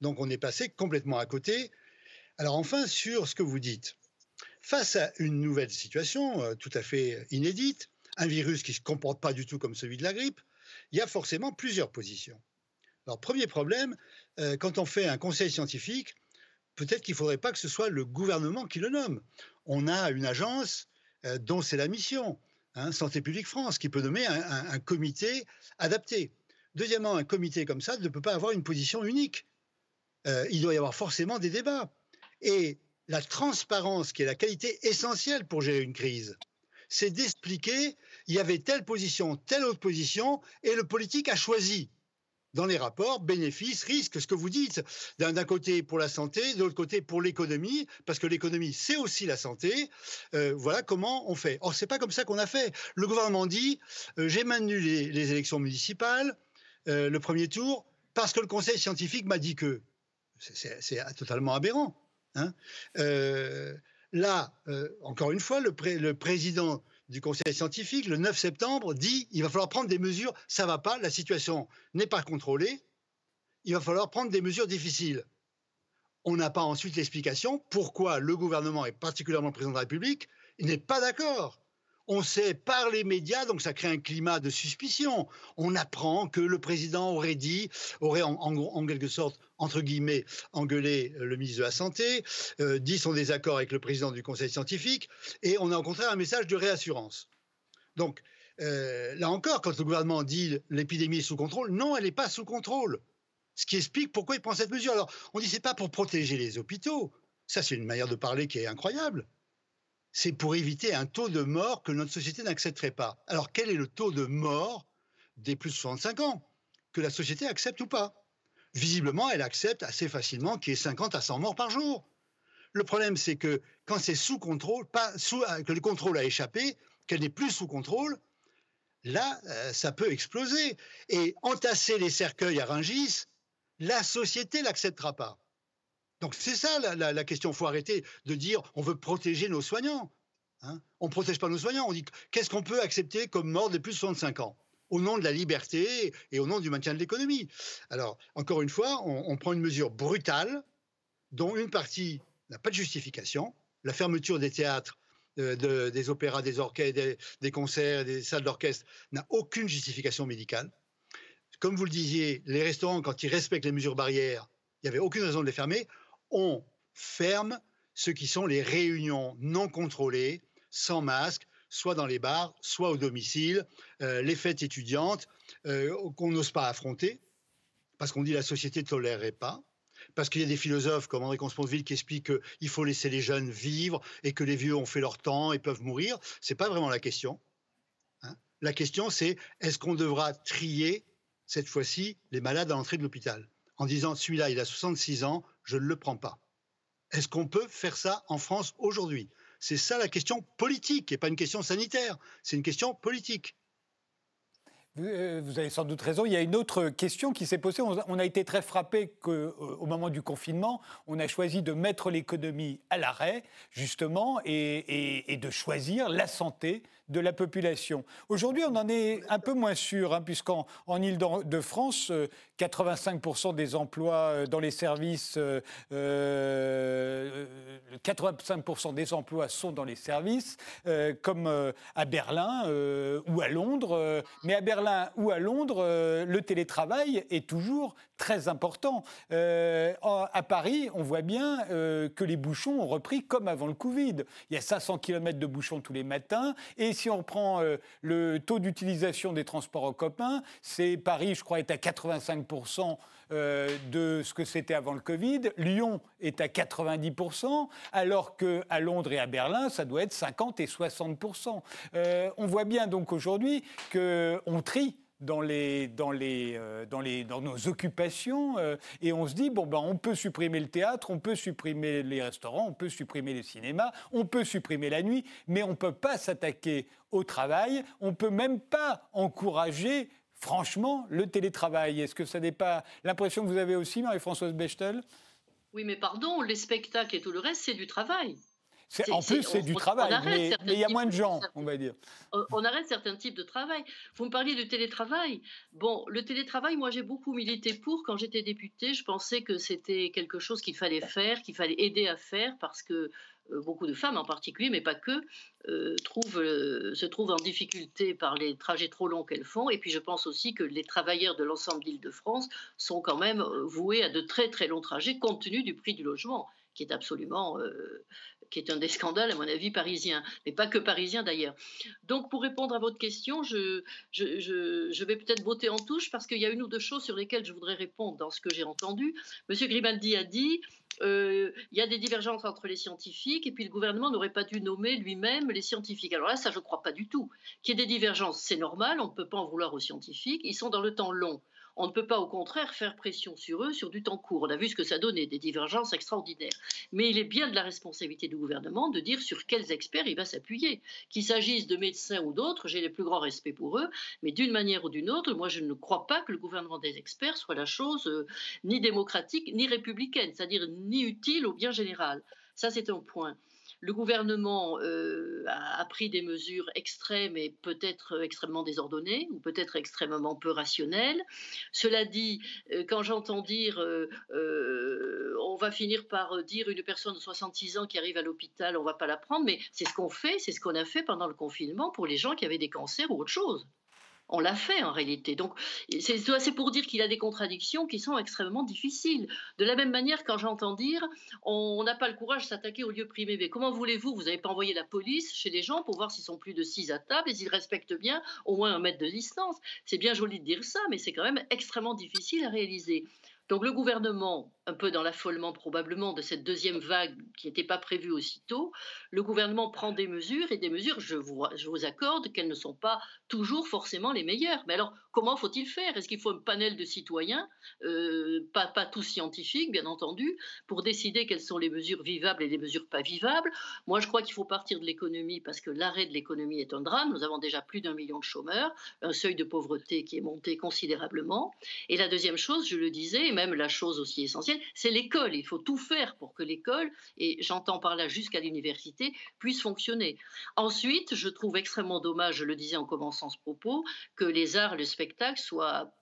Donc on est passé complètement à côté. Alors enfin, sur ce que vous dites, face à une nouvelle situation tout à fait inédite, un virus qui ne se comporte pas du tout comme celui de la grippe, il y a forcément plusieurs positions. Alors, premier problème, euh, quand on fait un conseil scientifique, peut-être qu'il ne faudrait pas que ce soit le gouvernement qui le nomme. On a une agence euh, dont c'est la mission, hein, Santé publique France, qui peut nommer un, comité adapté. Deuxièmement, un comité comme ça ne peut pas avoir une position unique. Euh, il doit y avoir forcément des débats. Et la transparence, qui est la qualité essentielle pour gérer une crise, c'est d'expliquer il y avait telle position, telle autre position, et le politique a choisi dans les rapports, bénéfices, risques, ce que vous dites, d'un côté pour la santé, de l'autre côté pour l'économie, parce que l'économie, c'est aussi la santé. Euh, voilà comment on fait. Or, c'est pas comme ça qu'on a fait. Le gouvernement dit, euh, j'ai maintenu les, élections municipales, euh, le premier tour, parce que le conseil scientifique m'a dit que. C'est totalement aberrant. Hein. là, encore une fois, le, président du Conseil scientifique, le 9 septembre, dit il va falloir prendre des mesures, ça va pas, la situation n'est pas contrôlée, il va falloir prendre des mesures difficiles. On n'a pas ensuite l'explication pourquoi le gouvernement, et particulièrement le président de la République, n'est pas d'accord on sait par les médias, donc ça crée un climat de suspicion. On apprend que le président aurait dit, aurait en, quelque sorte, entre guillemets, engueulé euh, le ministre de la Santé, euh, dit son désaccord avec le président du Conseil scientifique, et on a au contraire un message de réassurance. Donc, euh, là encore, quand le gouvernement dit l'épidémie est sous contrôle, non, elle n'est pas sous contrôle. Ce qui explique pourquoi il prend cette mesure. Alors, on dit c'est pas pour protéger les hôpitaux. Ça, c'est une manière de parler qui est incroyable c'est pour éviter un taux de mort que notre société n'accepterait pas. Alors quel est le taux de mort des plus de 65 ans Que la société accepte ou pas? Visiblement, elle accepte assez facilement qu'il y ait 50 à 100 morts par jour. Le problème, c'est que quand c'est sous contrôle, sous, que le contrôle a échappé, qu'elle n'est plus sous contrôle, là, euh, ça peut exploser. Et entasser les cercueils à Rungis, la société l'acceptera pas. Donc c'est ça la, question. Il faut arrêter de dire on veut protéger nos soignants. Hein. on ne protège pas nos soignants. On dit qu'est-ce qu'on peut accepter comme mort des plus de 65 ans? Au nom de la liberté et au nom du maintien de l'économie. Alors, encore une fois, on, prend une mesure brutale dont une partie n'a pas de justification. La fermeture des théâtres, euh, des opéras, des orchestres, des, des concerts, des salles d'orchestre n'a aucune justification médicale. Comme vous le disiez, les restaurants, quand ils respectent les mesures barrières, il n'y avait aucune raison de les fermer on ferme ce qui sont les réunions non contrôlées, sans masque, soit dans les bars, soit au domicile, euh, les fêtes étudiantes euh, qu'on n'ose pas affronter, parce qu'on dit la société ne tolérerait pas, parce qu'il y a des philosophes comme André Consponville qui expliquent qu'il faut laisser les jeunes vivre et que les vieux ont fait leur temps et peuvent mourir. Ce n'est pas vraiment la question. Hein. la question, c'est est-ce qu'on devra trier, cette fois-ci, les malades à l'entrée de l'hôpital en disant celui-là, il a 66 ans, je ne le prends pas. Est-ce qu'on peut faire ça en France aujourd'hui? C'est ça la question politique, et pas une question sanitaire, c'est une question politique. Euh, vous avez sans doute raison. Il y a une autre question qui s'est posée. On a été très frappé qu'au euh, moment du confinement, on a choisi de mettre l'économie à l'arrêt, justement, et, de choisir la santé de la population. Aujourd'hui, on en est un peu moins sûr, hein, puisqu'en en Ile-de-France, 85% euh, des emplois dans les services, 85% euh, des emplois sont dans les services, comme à Berlin ou à Londres. mais à Berlin ou à Londres, le télétravail est toujours très important. à Paris, on voit bien que les bouchons ont repris comme avant le Covid. Il y a 500 km de bouchons tous les matins et si on prend euh, le taux d'utilisation des transports en commun, c'est Paris, je crois, est à 85% euh, de ce que c'était avant le Covid. Lyon est à 90%, alors qu'à Londres et à Berlin, ça doit être 50 et 60%. Euh, on voit bien donc aujourd'hui qu'on dans, les, dans, les, euh, dans, les, dans nos occupations euh, et on se dit, bon, ben, on peut supprimer le théâtre, on peut supprimer les restaurants, on peut supprimer les cinémas, on peut supprimer la nuit, mais on ne peut pas s'attaquer au travail, on ne peut même pas encourager franchement le télétravail. Est-ce que ça n'est pas l'impression que vous avez aussi, Marie-Françoise Bechtel? Oui, mais pardon, les spectacles et tout le reste, c'est du travail. En plus, c'est du travail, mais il y a moins de gens, on va dire. On arrête certains types de travail. Vous me parliez de télétravail. Bon, le télétravail, moi j'ai beaucoup milité pour. Quand j'étais députée, je pensais que c'était quelque chose qu'il fallait faire, qu'il fallait aider à faire, parce que euh, beaucoup de femmes en particulier, mais pas que, euh, trouvent, euh, se trouvent en difficulté par les trajets trop longs qu'elles font. Et puis je pense aussi que les travailleurs de l'ensemble d'Île-de-France sont quand même voués à de très très longs trajets compte tenu du prix du logement qui est absolument, euh, qui est un des scandales, à mon avis, parisiens, mais pas que parisiens d'ailleurs. Donc, pour répondre à votre question, je, vais peut-être botter en touche parce qu'il y a une ou deux choses sur lesquelles je voudrais répondre dans ce que j'ai entendu. Monsieur Grimaldi a dit euh, il y a des divergences entre les scientifiques et puis le gouvernement n'aurait pas dû nommer lui-même les scientifiques. Alors là, ça, je ne crois pas du tout. Qu'il y ait des divergences, c'est normal, on ne peut pas en vouloir aux scientifiques, ils sont dans le temps long on ne peut pas au contraire faire pression sur eux sur du temps court. On a vu ce que ça donnait, des divergences extraordinaires. Mais il est bien de la responsabilité du gouvernement de dire sur quels experts il va s'appuyer. Qu'il s'agisse de médecins ou d'autres, j'ai le plus grand respect pour eux, mais d'une manière ou d'une autre, moi je ne crois pas que le gouvernement des experts soit la chose euh, ni démocratique ni républicaine, c'est-à-dire ni utile au bien général. Ça, c'est un point le gouvernement euh, a, pris des mesures extrêmes et peut-être extrêmement désordonnées ou peut-être extrêmement peu rationnelles. Cela dit, euh, quand j'entends dire euh, on va finir par dire une personne de 66 ans qui arrive à l'hôpital, on va pas la prendre, mais c'est ce qu'on fait, c'est ce qu'on a fait pendant le confinement pour les gens qui avaient des cancers ou autre chose. On l'a fait en réalité. Donc c'est pour dire qu'il a des contradictions qui sont extrêmement difficiles. De la même manière, quand j'entends dire on n'a pas le courage de s'attaquer au lieu privé, mais comment voulez-vous Vous n'avez pas envoyé la police chez les gens pour voir s'ils sont plus de six à table et s'ils respectent bien au moins un mètre de distance? C'est bien joli de dire ça, mais c'est quand même extrêmement difficile à réaliser. Donc le gouvernement, un peu dans l'affolement probablement de cette deuxième vague qui n'était pas prévue aussitôt, le gouvernement prend des mesures et des mesures, je vous, accorde qu'elles ne sont pas toujours forcément les meilleures. Mais alors comment faut-il faire? Est-ce qu'il faut un panel de citoyens, euh, pas, tous scientifiques bien entendu, pour décider quelles sont les mesures vivables et les mesures pas vivables? Moi je crois qu'il faut partir de l'économie parce que l'arrêt de l'économie est un drame. Nous avons déjà plus d'un million de chômeurs, un seuil de pauvreté qui est monté considérablement. Et la deuxième chose, je le disais, même la chose aussi essentielle, c'est l'école. Il faut tout faire pour que l'école, et j'entends par là jusqu'à l'université, puisse fonctionner. Ensuite, je trouve extrêmement dommage, je le disais en commençant ce propos, que les arts, le spectacle soient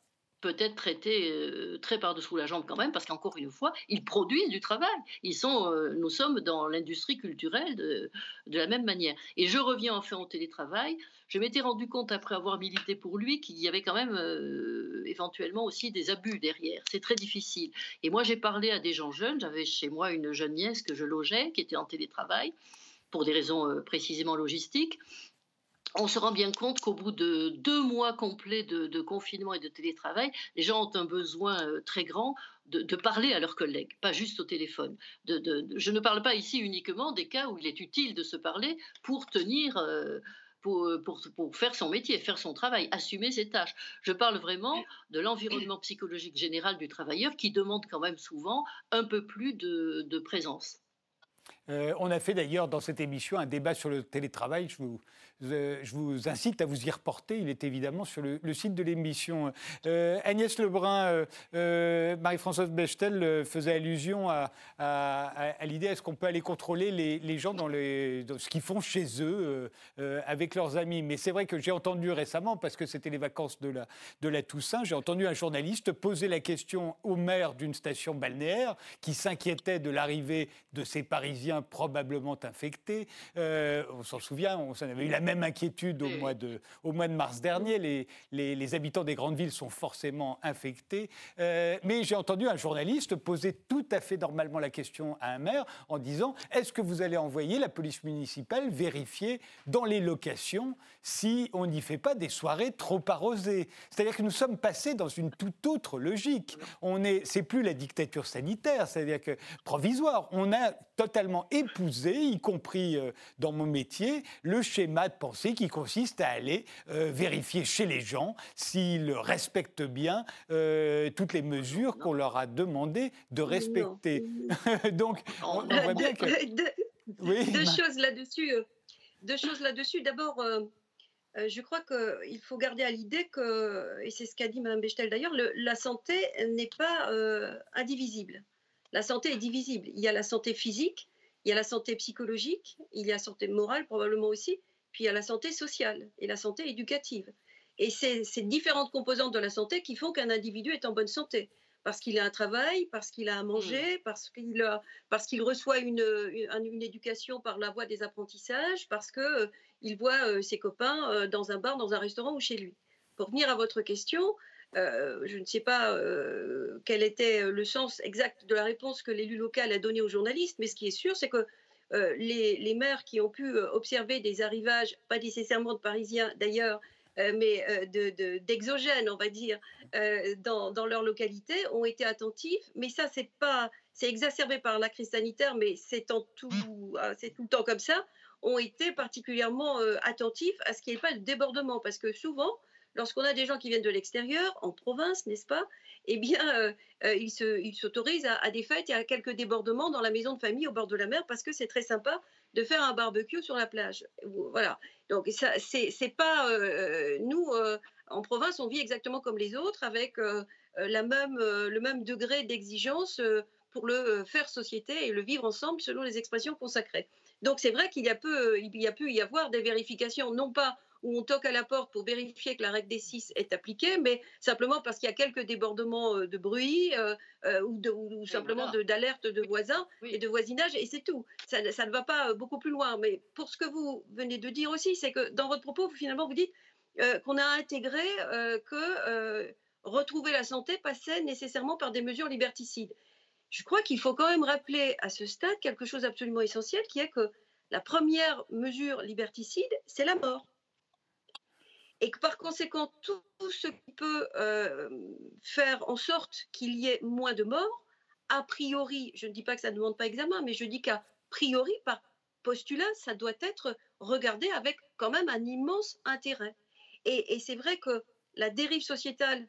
peut-être traités euh, très par-dessous la jambe quand même, parce qu'encore une fois, ils produisent du travail. Ils sont, euh, nous sommes dans l'industrie culturelle de, la même manière. Et je reviens enfin au télétravail. Je m'étais rendu compte, après avoir milité pour lui, qu'il y avait quand même euh, éventuellement aussi des abus derrière. C'est très difficile. Et moi, j'ai parlé à des gens jeunes. J'avais chez moi une jeune nièce que je logeais, qui était en télétravail, pour des raisons précisément logistiques on se rend bien compte qu'au bout de deux mois complets de, confinement et de télétravail, les gens ont un besoin euh, très grand de, parler à leurs collègues, pas juste au téléphone. je ne parle pas ici uniquement des cas où il est utile de se parler pour tenir, euh, pour, pour, faire son métier, faire son travail, assumer ses tâches. Je parle vraiment de l'environnement psychologique général du travailleur qui demande quand même souvent un peu plus de, présence. Euh, on a fait d'ailleurs dans cette émission un débat sur le télétravail. Je vous, vous incite à vous y reporter. Il est évidemment sur le, site de l'émission. Euh, Agnès Lebrun, euh, euh, Marie-Françoise Bechtel faisait allusion à, l'idée est-ce qu'on peut aller contrôler les, gens dans, ce qu'ils font chez eux avec leurs amis? Mais c'est vrai que j'ai entendu récemment, parce que c'était les vacances de la, de la Toussaint, j'ai entendu un journaliste poser la question au maire d'une station balnéaire qui s'inquiétait de l'arrivée de ces Parisiens probablement infectés. on s'en souvient, on s'en avait eu la même inquiétude au, mois de, au mois de mars dernier. Les, les, habitants des grandes villes sont forcément infectés. Euh, mais j'ai entendu un journaliste poser tout à fait normalement la question à un maire en disant est-ce que vous allez envoyer la police municipale vérifier dans les locations si on n'y fait pas des soirées trop arrosées? C'est-à-dire que nous sommes passés dans une toute autre logique. On est, c'est plus la dictature sanitaire, c'est-à-dire que provisoire. On a totalement épousé, y compris euh, dans mon métier, le schéma de pensée qui consiste à aller euh, vérifier chez les gens s'ils respectent bien euh, toutes les mesures qu'on leur a demandé de respecter. (laughs) Donc, on, voit bien que... (laughs) deux, choses là-dessus. Deux choses là-dessus. D'abord, je crois qu'il faut garder à l'idée que, et c'est ce qu'a dit Mme Bechtel d'ailleurs, la santé n'est pas indivisible la santé est divisible. Il y a la santé physique, il y a la santé psychologique, il y a la santé morale probablement aussi, puis il y a la santé sociale et la santé éducative. Et c'est ces différentes composantes de la santé qui font qu'un individu est en bonne santé. Parce qu'il a un travail, parce qu'il a à manger, mmh. parce qu'il parce qu'il reçoit une, une, éducation par la voie des apprentissages, parce qu'il euh, il voit euh, ses copains euh, dans un bar, dans un restaurant ou chez lui. Pour venir à votre question, je ne sais pas quel était le sens exact de la réponse que l'élu local a donnée aux journalistes, mais ce qui est sûr, c'est que les, maires qui ont pu observer des arrivages, pas nécessairement de Parisiens d'ailleurs, mais d'exogènes, on va dire, dans, leur localité, ont été attentifs. Mais ça, c'est exacerbé par la crise sanitaire, mais c'est tout, ah, c'est tout le temps comme ça ont été particulièrement euh, attentifs à ce qu'il n'y ait pas de débordement. Parce que souvent, lorsqu'on a des gens qui viennent de l'extérieur, en province, n'est-ce pas Eh bien, euh, euh, ils s'autorisent à, des fêtes et à quelques débordements dans la maison de famille au bord de la mer parce que c'est très sympa de faire un barbecue sur la plage. Voilà. Donc, c'est pas. nous, en province, on vit exactement comme les autres avec la même, le même degré d'exigence pour le faire société et le vivre ensemble selon les expressions consacrées. Donc c'est vrai qu'il y a peu, il y a pu y avoir des vérifications, non pas où on toque à la porte pour vérifier que la règle des six est appliquée, mais simplement parce qu'il y a quelques débordements euh, de bruit euh, euh, ou, simplement d'alerte de, voisins et de voisinage, et c'est tout. Ça, ne va pas beaucoup plus loin. Mais pour ce que vous venez de dire aussi, c'est que dans votre propos, finalement, vous dites qu'on a intégré que retrouver la santé passait nécessairement par des mesures liberticides je crois qu'il faut quand même rappeler à ce stade quelque chose d'absolument essentiel, qui est que la première mesure liberticide, c'est la mort. Et que par conséquent, tout ce qui peut euh, faire en sorte qu'il y ait moins de morts, a priori, je ne dis pas que ça ne demande pas examen, mais je dis qu'à priori, par postulat, ça doit être regardé avec quand même un immense intérêt. Et, et c'est vrai que la dérive sociétale,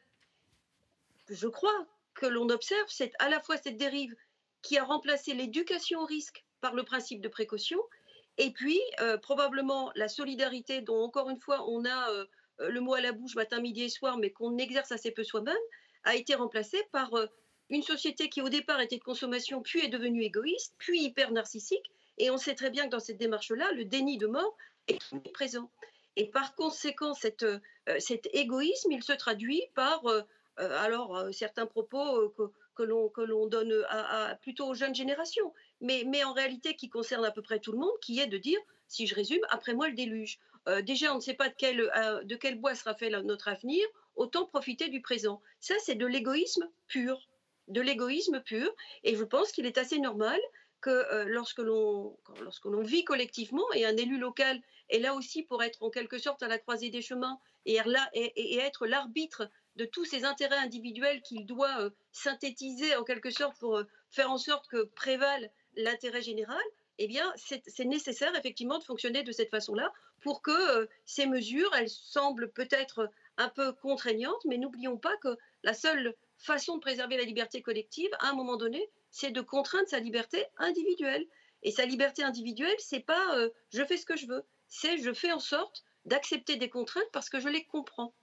je crois, que l'on observe, c'est à la fois cette dérive qui a remplacé l'éducation au risque par le principe de précaution, et puis euh, probablement la solidarité dont encore une fois on a euh, le mot à la bouche matin, midi et soir, mais qu'on exerce assez peu soi-même, a été remplacée par euh, une société qui au départ était de consommation, puis est devenue égoïste, puis hyper narcissique, et on sait très bien que dans cette démarche-là, le déni de mort est présent. Et par conséquent, cet égoïsme, il se traduit par euh, alors, euh, certains propos euh, que, que l'on donne à, plutôt aux jeunes générations, mais, mais en réalité qui concerne à peu près tout le monde, qui est de dire, si je résume, après moi le déluge. Déjà, on ne sait pas de quel, quel bois sera fait notre avenir, autant profiter du présent. Ça, c'est de l'égoïsme pur, de l'égoïsme pur, et je pense qu'il est assez normal que lorsque l'on lorsque l'on vit collectivement, et un élu local est là aussi pour être en quelque sorte à la croisée des chemins et, et être l'arbitre de tous ces intérêts individuels qu'il doit euh, synthétiser en quelque sorte pour euh, faire en sorte que prévale l'intérêt général, eh bien, c'est nécessaire effectivement de fonctionner de cette façon-là pour que euh, ces mesures, elles semblent peut-être un peu contraignantes, mais n'oublions pas que la seule façon de préserver la liberté collective, à un moment donné, c'est de contraindre sa liberté individuelle. Et sa liberté individuelle, c'est pas je fais ce que je veux, c'est je fais en sorte d'accepter des contraintes parce que je les comprends.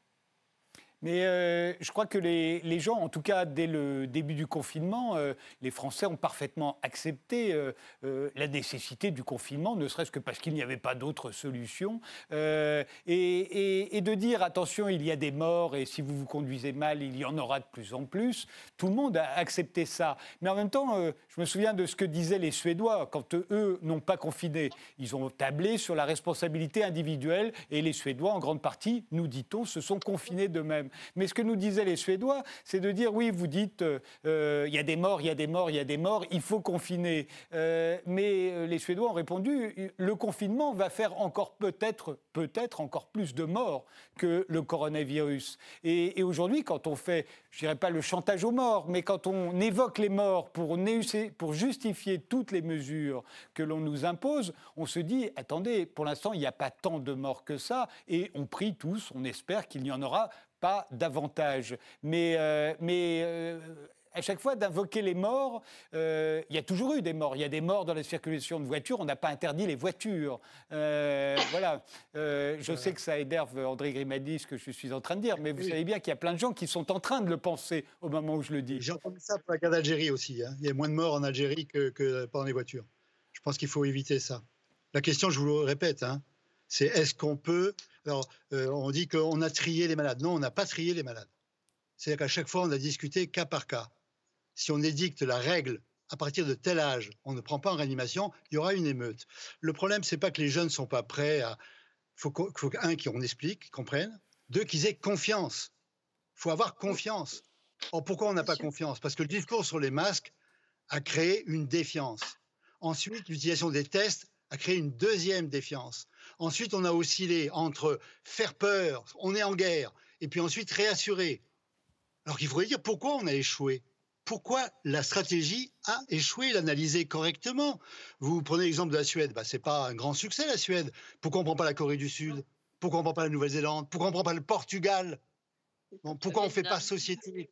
Mais euh, je crois que les, gens, en tout cas dès le début du confinement, euh, les Français ont parfaitement accepté euh, la nécessité du confinement, ne serait-ce que parce qu'il n'y avait pas d'autre solution. Et, de dire, attention, il y a des morts et si vous vous conduisez mal, il y en aura de plus en plus. Tout le monde a accepté ça. Mais en même temps, je me souviens de ce que disaient les Suédois quand eux n'ont pas confiné. Ils ont tablé sur la responsabilité individuelle et les Suédois, en grande partie, nous dit-on, se sont confinés d'eux-mêmes. Mais ce que nous disaient les Suédois, c'est de dire oui, vous dites euh, euh, il y a des morts, il y a des morts, il y a des morts, il faut confiner. Euh, mais les Suédois ont répondu le confinement va faire encore peut-être, peut-être encore plus de morts que le coronavirus. Et, aujourd'hui, quand on fait, je dirais pas le chantage aux morts, mais quand on évoque les morts pour, pour justifier toutes les mesures que l'on nous impose, on se dit attendez, pour l'instant, il n'y a pas tant de morts que ça, et on prie tous, on espère qu'il n'y en aura pas davantage. Mais, euh, mais euh, à chaque fois d'invoquer les morts, euh, il y a toujours eu des morts. Il y a des morts dans la circulation de voitures. On n'a pas interdit les voitures. voilà. je sais que ça énerve André Grimaldi ce que je suis en train de dire, mais vous savez bien qu'il y a plein de gens qui sont en train de le penser au moment où je le dis. J'ai entendu ça pour la guerre d'Algérie aussi. Hein. Il y a moins de morts en Algérie que, que pendant les voitures. Je pense qu'il faut éviter ça. La question, je vous le répète, hein, c'est est-ce qu'on peut alors, euh, on dit qu'on a trié les malades. Non, on n'a pas trié les malades. C'est-à-dire qu'à chaque fois, on a discuté cas par cas. Si on édicte la règle à partir de tel âge, on ne prend pas en réanimation, il y aura une émeute. Le problème, c'est pas que les jeunes ne sont pas prêts à. Il faut, faut, un, qu'on explique, qu'ils comprennent. Deux, qu'ils aient confiance. Il faut avoir confiance. Or, pourquoi on n'a pas confiance? Parce que le discours sur les masques a créé une défiance. Ensuite, l'utilisation des tests a créé une deuxième défiance. Ensuite, on a oscillé entre faire peur, on est en guerre, et puis ensuite réassurer. Alors qu'il faudrait dire pourquoi on a échoué. Pourquoi la stratégie a échoué, l'analyser correctement. Vous prenez l'exemple de la Suède, bah, ce n'est pas un grand succès la Suède. Pourquoi on ne prend pas la Corée du Sud? Pourquoi on ne prend pas la Nouvelle-Zélande? Pourquoi on ne prend pas le Portugal? Pourquoi on ne fait pas société?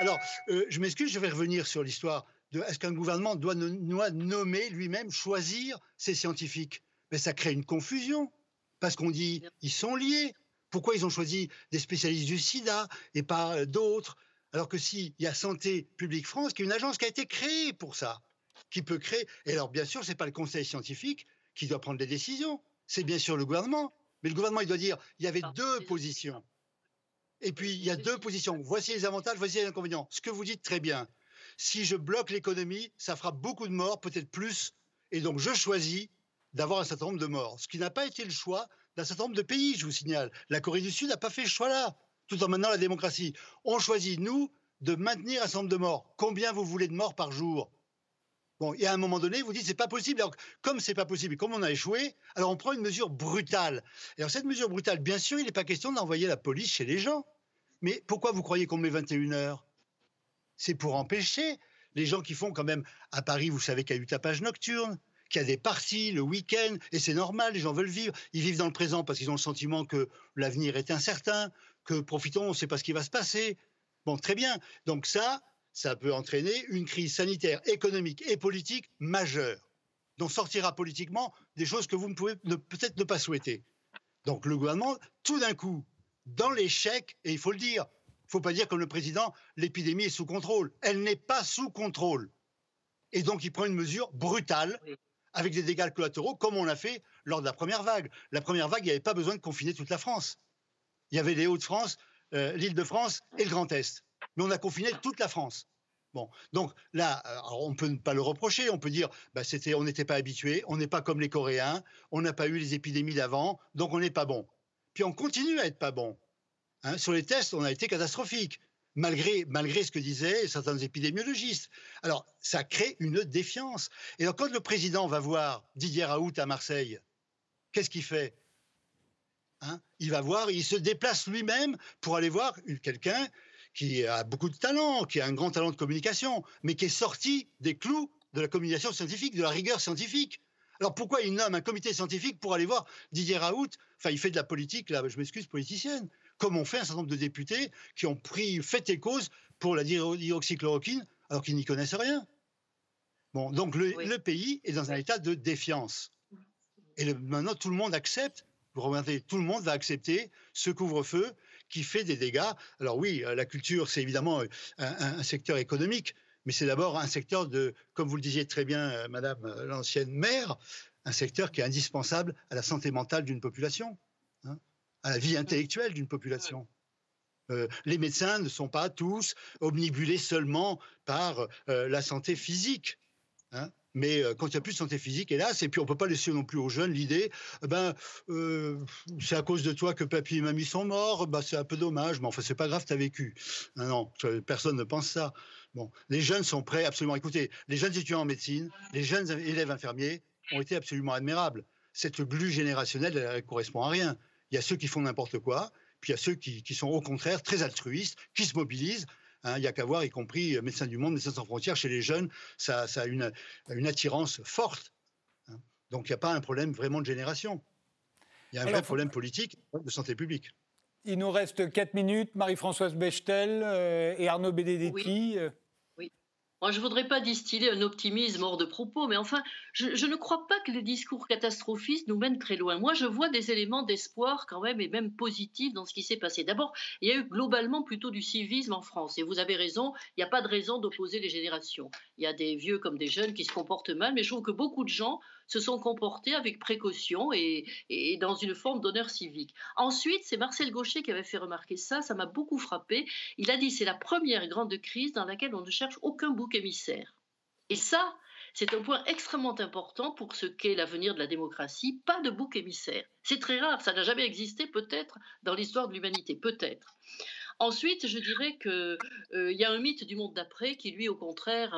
Alors, euh, je m'excuse, je vais revenir sur l'histoire de est-ce qu'un gouvernement doit, doit nommer lui-même, choisir ses scientifiques? Mais ça crée une confusion, parce qu'on dit ils sont liés. Pourquoi ils ont choisi des spécialistes du sida et pas euh, d'autres? Alors que s'il y a Santé publique France, qui est une agence qui a été créée pour ça, qui peut créer. Et alors, bien sûr, ce n'est pas le conseil scientifique qui doit prendre les décisions, c'est bien sûr le gouvernement. Mais le gouvernement, il doit dire il y avait deux positions. Et puis, il y a deux positions. Voici les avantages, voici les inconvénients. Ce que vous dites très bien. Si je bloque l'économie, ça fera beaucoup de morts, peut-être plus. Et donc, je choisis d'avoir un certain nombre de morts. Ce qui n'a pas été le choix d'un certain nombre de pays, je vous signale. La Corée du Sud n'a pas fait ce choix-là, tout en maintenant la démocratie. On choisit, nous, de maintenir un certain nombre de morts. Combien vous voulez de morts par jour? Bon, et à un moment donné, vous dites c'est pas possible. Alors, comme c'est pas possible comme on a échoué, alors on prend une mesure brutale. Et alors cette mesure brutale, bien sûr, il n'est pas question d'envoyer la police chez les gens. Mais pourquoi vous croyez qu'on met 21 heures? C'est pour empêcher les gens qui font quand même à Paris, vous savez qu'il y a eu tapage nocturne qu'il y a des parties le week-end, et c'est normal, les gens veulent vivre. Ils vivent dans le présent parce qu'ils ont le sentiment que l'avenir est incertain, que profitons, on ne sait pas ce qui va se passer. Bon, très bien. Donc ça, ça peut entraîner une crise sanitaire, économique et politique majeure, dont sortira politiquement des choses que vous ne pouvez peut-être ne pas souhaiter. Donc le gouvernement, tout d'un coup, dans l'échec, et il faut le dire, il ne faut pas dire comme le président, l'épidémie est sous contrôle. Elle n'est pas sous contrôle. Et donc il prend une mesure brutale avec des dégâts collatéraux, comme on l'a fait lors de la première vague. La première vague, il n'y avait pas besoin de confiner toute la France. Il y avait les Hauts-de-France, euh, l'Île-de-France et le Grand Est. Mais on a confiné toute la France. Bon, donc là, on ne peut pas le reprocher. On peut dire, bah, c'était, on n'était pas habitué, on n'est pas comme les Coréens, on n'a pas eu les épidémies d'avant, donc on n'est pas bon. Puis on continue à être pas bon. Hein. sur les tests, on a été catastrophique malgré, malgré ce que disaient certains épidémiologistes. Alors, ça crée une défiance. Et alors, quand le président va voir Didier Raoult à Marseille, qu'est-ce qu'il fait? Hein? Il va voir, il se déplace lui-même pour aller voir quelqu'un qui a beaucoup de talent, qui a un grand talent de communication, mais qui est sorti des clous de la communication scientifique, de la rigueur scientifique. Alors pourquoi il nomme un comité scientifique pour aller voir Didier Raoult? Enfin, il fait de la politique, là, je m'excuse, politicienne comme ont fait un certain nombre de députés qui ont pris fait et cause pour la dioxychloroquine alors qu'ils n'y connaissent rien. Bon, donc le, pays est dans un état de défiance. Et maintenant, tout le monde accepte, vous remarquez, tout le monde va accepter ce couvre-feu qui fait des dégâts. Alors oui, la culture, c'est évidemment un, secteur économique, mais c'est d'abord un secteur de, comme vous le disiez très bien, euh, Madame euh, l'ancienne maire, un secteur qui est indispensable à la santé mentale d'une population à la vie intellectuelle d'une population. Euh, les médecins ne sont pas tous omnibulés seulement par euh, la santé physique. Hein. mais euh, quand il n'y a plus de santé physique, hélas, et puis on ne peut pas laisser non plus aux jeunes l'idée, eh ben, c'est à cause de toi que papy et mamie sont morts, bah, c'est un peu dommage, mais enfin, c'est pas grave, tu as vécu. Non, non, personne ne pense ça. Bon, les jeunes sont prêts, absolument. Écoutez, les jeunes étudiants en médecine, les jeunes élèves infirmiers ont été absolument admirables. Cette glu générationnelle, elle ne correspond à rien. Il y a ceux qui font n'importe quoi, puis il y a ceux qui, sont au contraire très altruistes, qui se mobilisent. Hein. il n'y a qu'à voir, y compris Médecins du Monde, Médecins sans frontières, chez les jeunes, ça, a une, attirance forte. Hein. Donc il n'y a pas un problème vraiment de génération. Il y a un vrai problème politique de santé publique. Il nous reste 4 minutes. Marie-Françoise Bechtel euh, et Arnaud Benedetti. Euh, moi, je ne voudrais pas distiller un optimisme hors de propos, mais enfin, je, ne crois pas que le discours catastrophiste nous mène très loin. Moi, je vois des éléments d'espoir quand même, et même positifs dans ce qui s'est passé. D'abord, il y a eu globalement plutôt du civisme en France. Et vous avez raison, il n'y a pas de raison d'opposer les générations. Il y a des vieux comme des jeunes qui se comportent mal, mais je trouve que beaucoup de gens se sont comportés avec précaution et, dans une forme d'honneur civique. Ensuite, c'est Marcel Gaucher qui avait fait remarquer ça, ça m'a beaucoup frappé. Il a dit c'est la première grande crise dans laquelle on ne cherche aucun bouc émissaire. Et ça, c'est un point extrêmement important pour ce qu'est l'avenir de la démocratie, pas de bouc émissaire. C'est très rare, ça n'a jamais existé peut-être dans l'histoire de l'humanité, peut-être. Ensuite, je dirais qu'il euh, y a un mythe du monde d'après qui, lui, au contraire,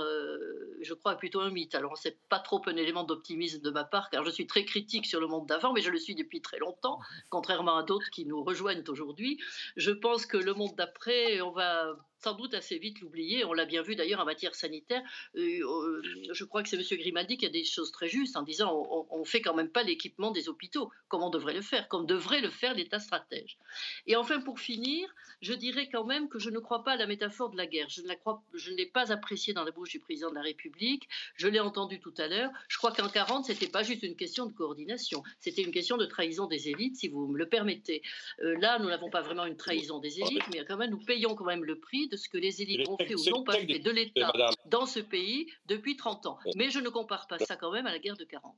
je crois, est plutôt un mythe. Alors, c'est pas trop un élément d'optimisme de ma part, car je suis très critique sur le monde d'avant, mais je le suis depuis très longtemps, contrairement à d'autres qui nous rejoignent aujourd'hui. Je pense que le monde d'après, on va sans doute assez vite l'oublier. On l'a bien vu d'ailleurs en matière sanitaire. Euh, euh, je crois que c'est M. Grimaldi qui a des choses très justes en disant on ne fait quand même pas l'équipement des hôpitaux comme on devrait le faire, comme devrait le faire l'État stratège. Et enfin, pour finir, je dirais quand même que je ne crois pas à la métaphore de la guerre. Je ne, la crois, je ne l'ai pas appréciée dans la bouche du président de la République. Je l'ai entendu tout à l'heure. Je crois qu'en 40, ce n'était pas juste une question de coordination. C'était une question de trahison des élites, si vous me le permettez. Euh, là, nous n'avons pas vraiment une trahison des élites, mais quand même, nous payons quand même le prix de ce que les élites ont fait ou n'ont pas fait de l'État dans ce pays depuis 30 ans. Mais je ne compare pas ça quand même à la guerre de 40.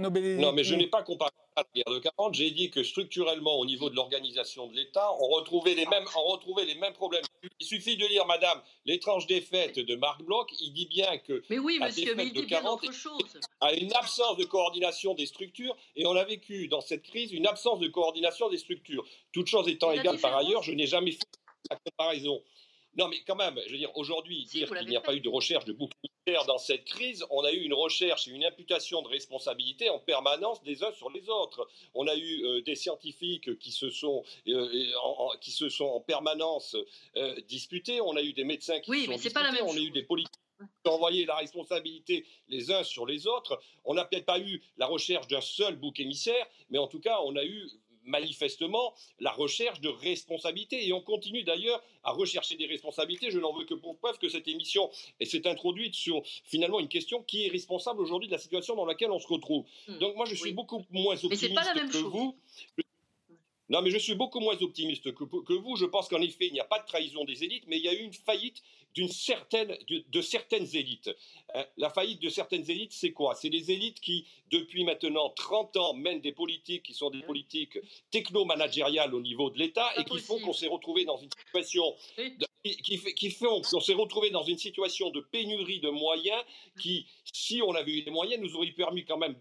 non, mais je n'ai pas comparé à la guerre de 40. J'ai dit que structurellement, au niveau de l'organisation de l'État, on retrouvait les mêmes, on retrouvait les mêmes problèmes. Il suffit de lire, Madame, l'étrange défaite de Marc Bloch. Il dit bien que mais oui, monsieur, mais il dit bien autre chose. a une absence de coordination des structures, et on a vécu dans cette crise une absence de coordination des structures. Toute chose étant égale par ailleurs, je n'ai jamais fait comparaison. Non, mais quand même, je veux dire, aujourd'hui, dire qu'il n'y a pas eu de recherche de bouc dans cette crise, on a eu une recherche et une imputation de responsabilité en permanence des uns sur les autres. On a eu euh, des scientifiques qui se sont, euh, en, qui se sont en permanence euh, disputés, on a eu des médecins qui se sont disputés, on a eu des politiques la responsabilité les uns sur les autres. On n'a peut-être pas eu la recherche d'un seul bouc émissaire, mais en tout cas, on a eu manifestement la recherche de responsabilité. Et on continue d'ailleurs à rechercher des responsabilités. Je n'en veux que pour preuve que cette émission s'est introduite sur finalement une question qui est responsable aujourd'hui de la situation dans laquelle on se retrouve. Hmm. Donc moi, je suis beaucoup moins optimiste que vous. Non, mais je suis beaucoup moins optimiste que, que vous. Je pense qu'en effet, il n'y a pas de trahison des élites, mais il y a eu une faillite d'une certaine, de, certaines élites. Hein, la faillite de certaines élites, c'est quoi? C'est les élites qui, depuis maintenant 30 ans, mènent des politiques qui sont des politiques techno-managériales au niveau de l'État et qui font qu'on s'est retrouvé dans une situation qui, qui font qu'on s'est retrouvé dans une situation de pénurie de moyens qui, si on avait eu les moyens, nous aurait permis quand même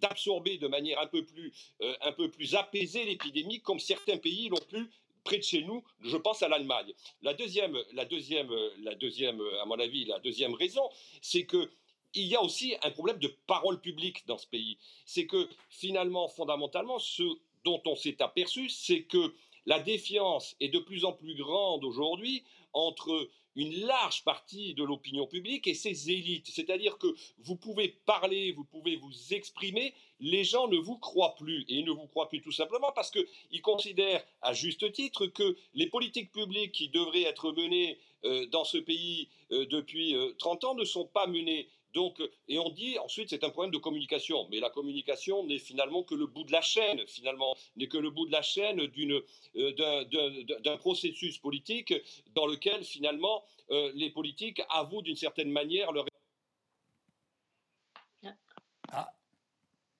d'absorber de manière un peu plus, euh, un peu plus apaisée l'épidémie, comme certains pays l'ont pu près de chez nous, je pense à l'Allemagne. La deuxième, la deuxième, la deuxième, à mon avis, la deuxième raison, c'est que il y a aussi un problème de parole publique dans ce pays. C'est que finalement, fondamentalement, ce dont on s'est aperçu, c'est que la défiance est de plus en plus grande aujourd'hui entre une large partie de l'opinion publique et ses élites. C'est-à-dire que vous pouvez parler, vous pouvez vous exprimer, les gens ne vous croient plus. Et ils ne vous croient plus tout simplement parce qu'ils considèrent à juste titre que les politiques publiques qui devraient être menées euh, dans ce pays euh, depuis 30 euh, ans ne sont pas menées. Donc, et on dit ensuite c'est un problème de communication, mais la communication n'est finalement que le bout de la chaîne, finalement, n'est que le bout de la chaîne d'une, d'un, processus politique dans lequel finalement les politiques avouent d'une certaine manière leur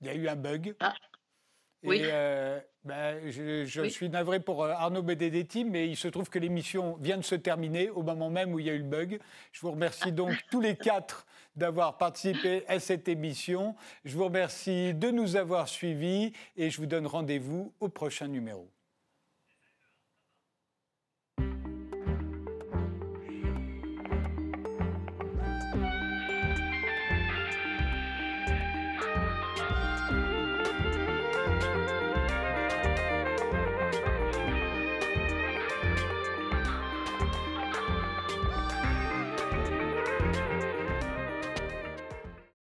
Il y a eu un bug. Ah. Oui. Euh, ben, je, suis navré pour euh, Arnaud Benedetti, mais il se trouve que l'émission vient de se terminer au moment même où il y a eu le bug. Je vous remercie (laughs) donc tous les quatre d'avoir participé à cette émission. Je vous remercie de nous avoir suivis et je vous donne rendez-vous au prochain numéro.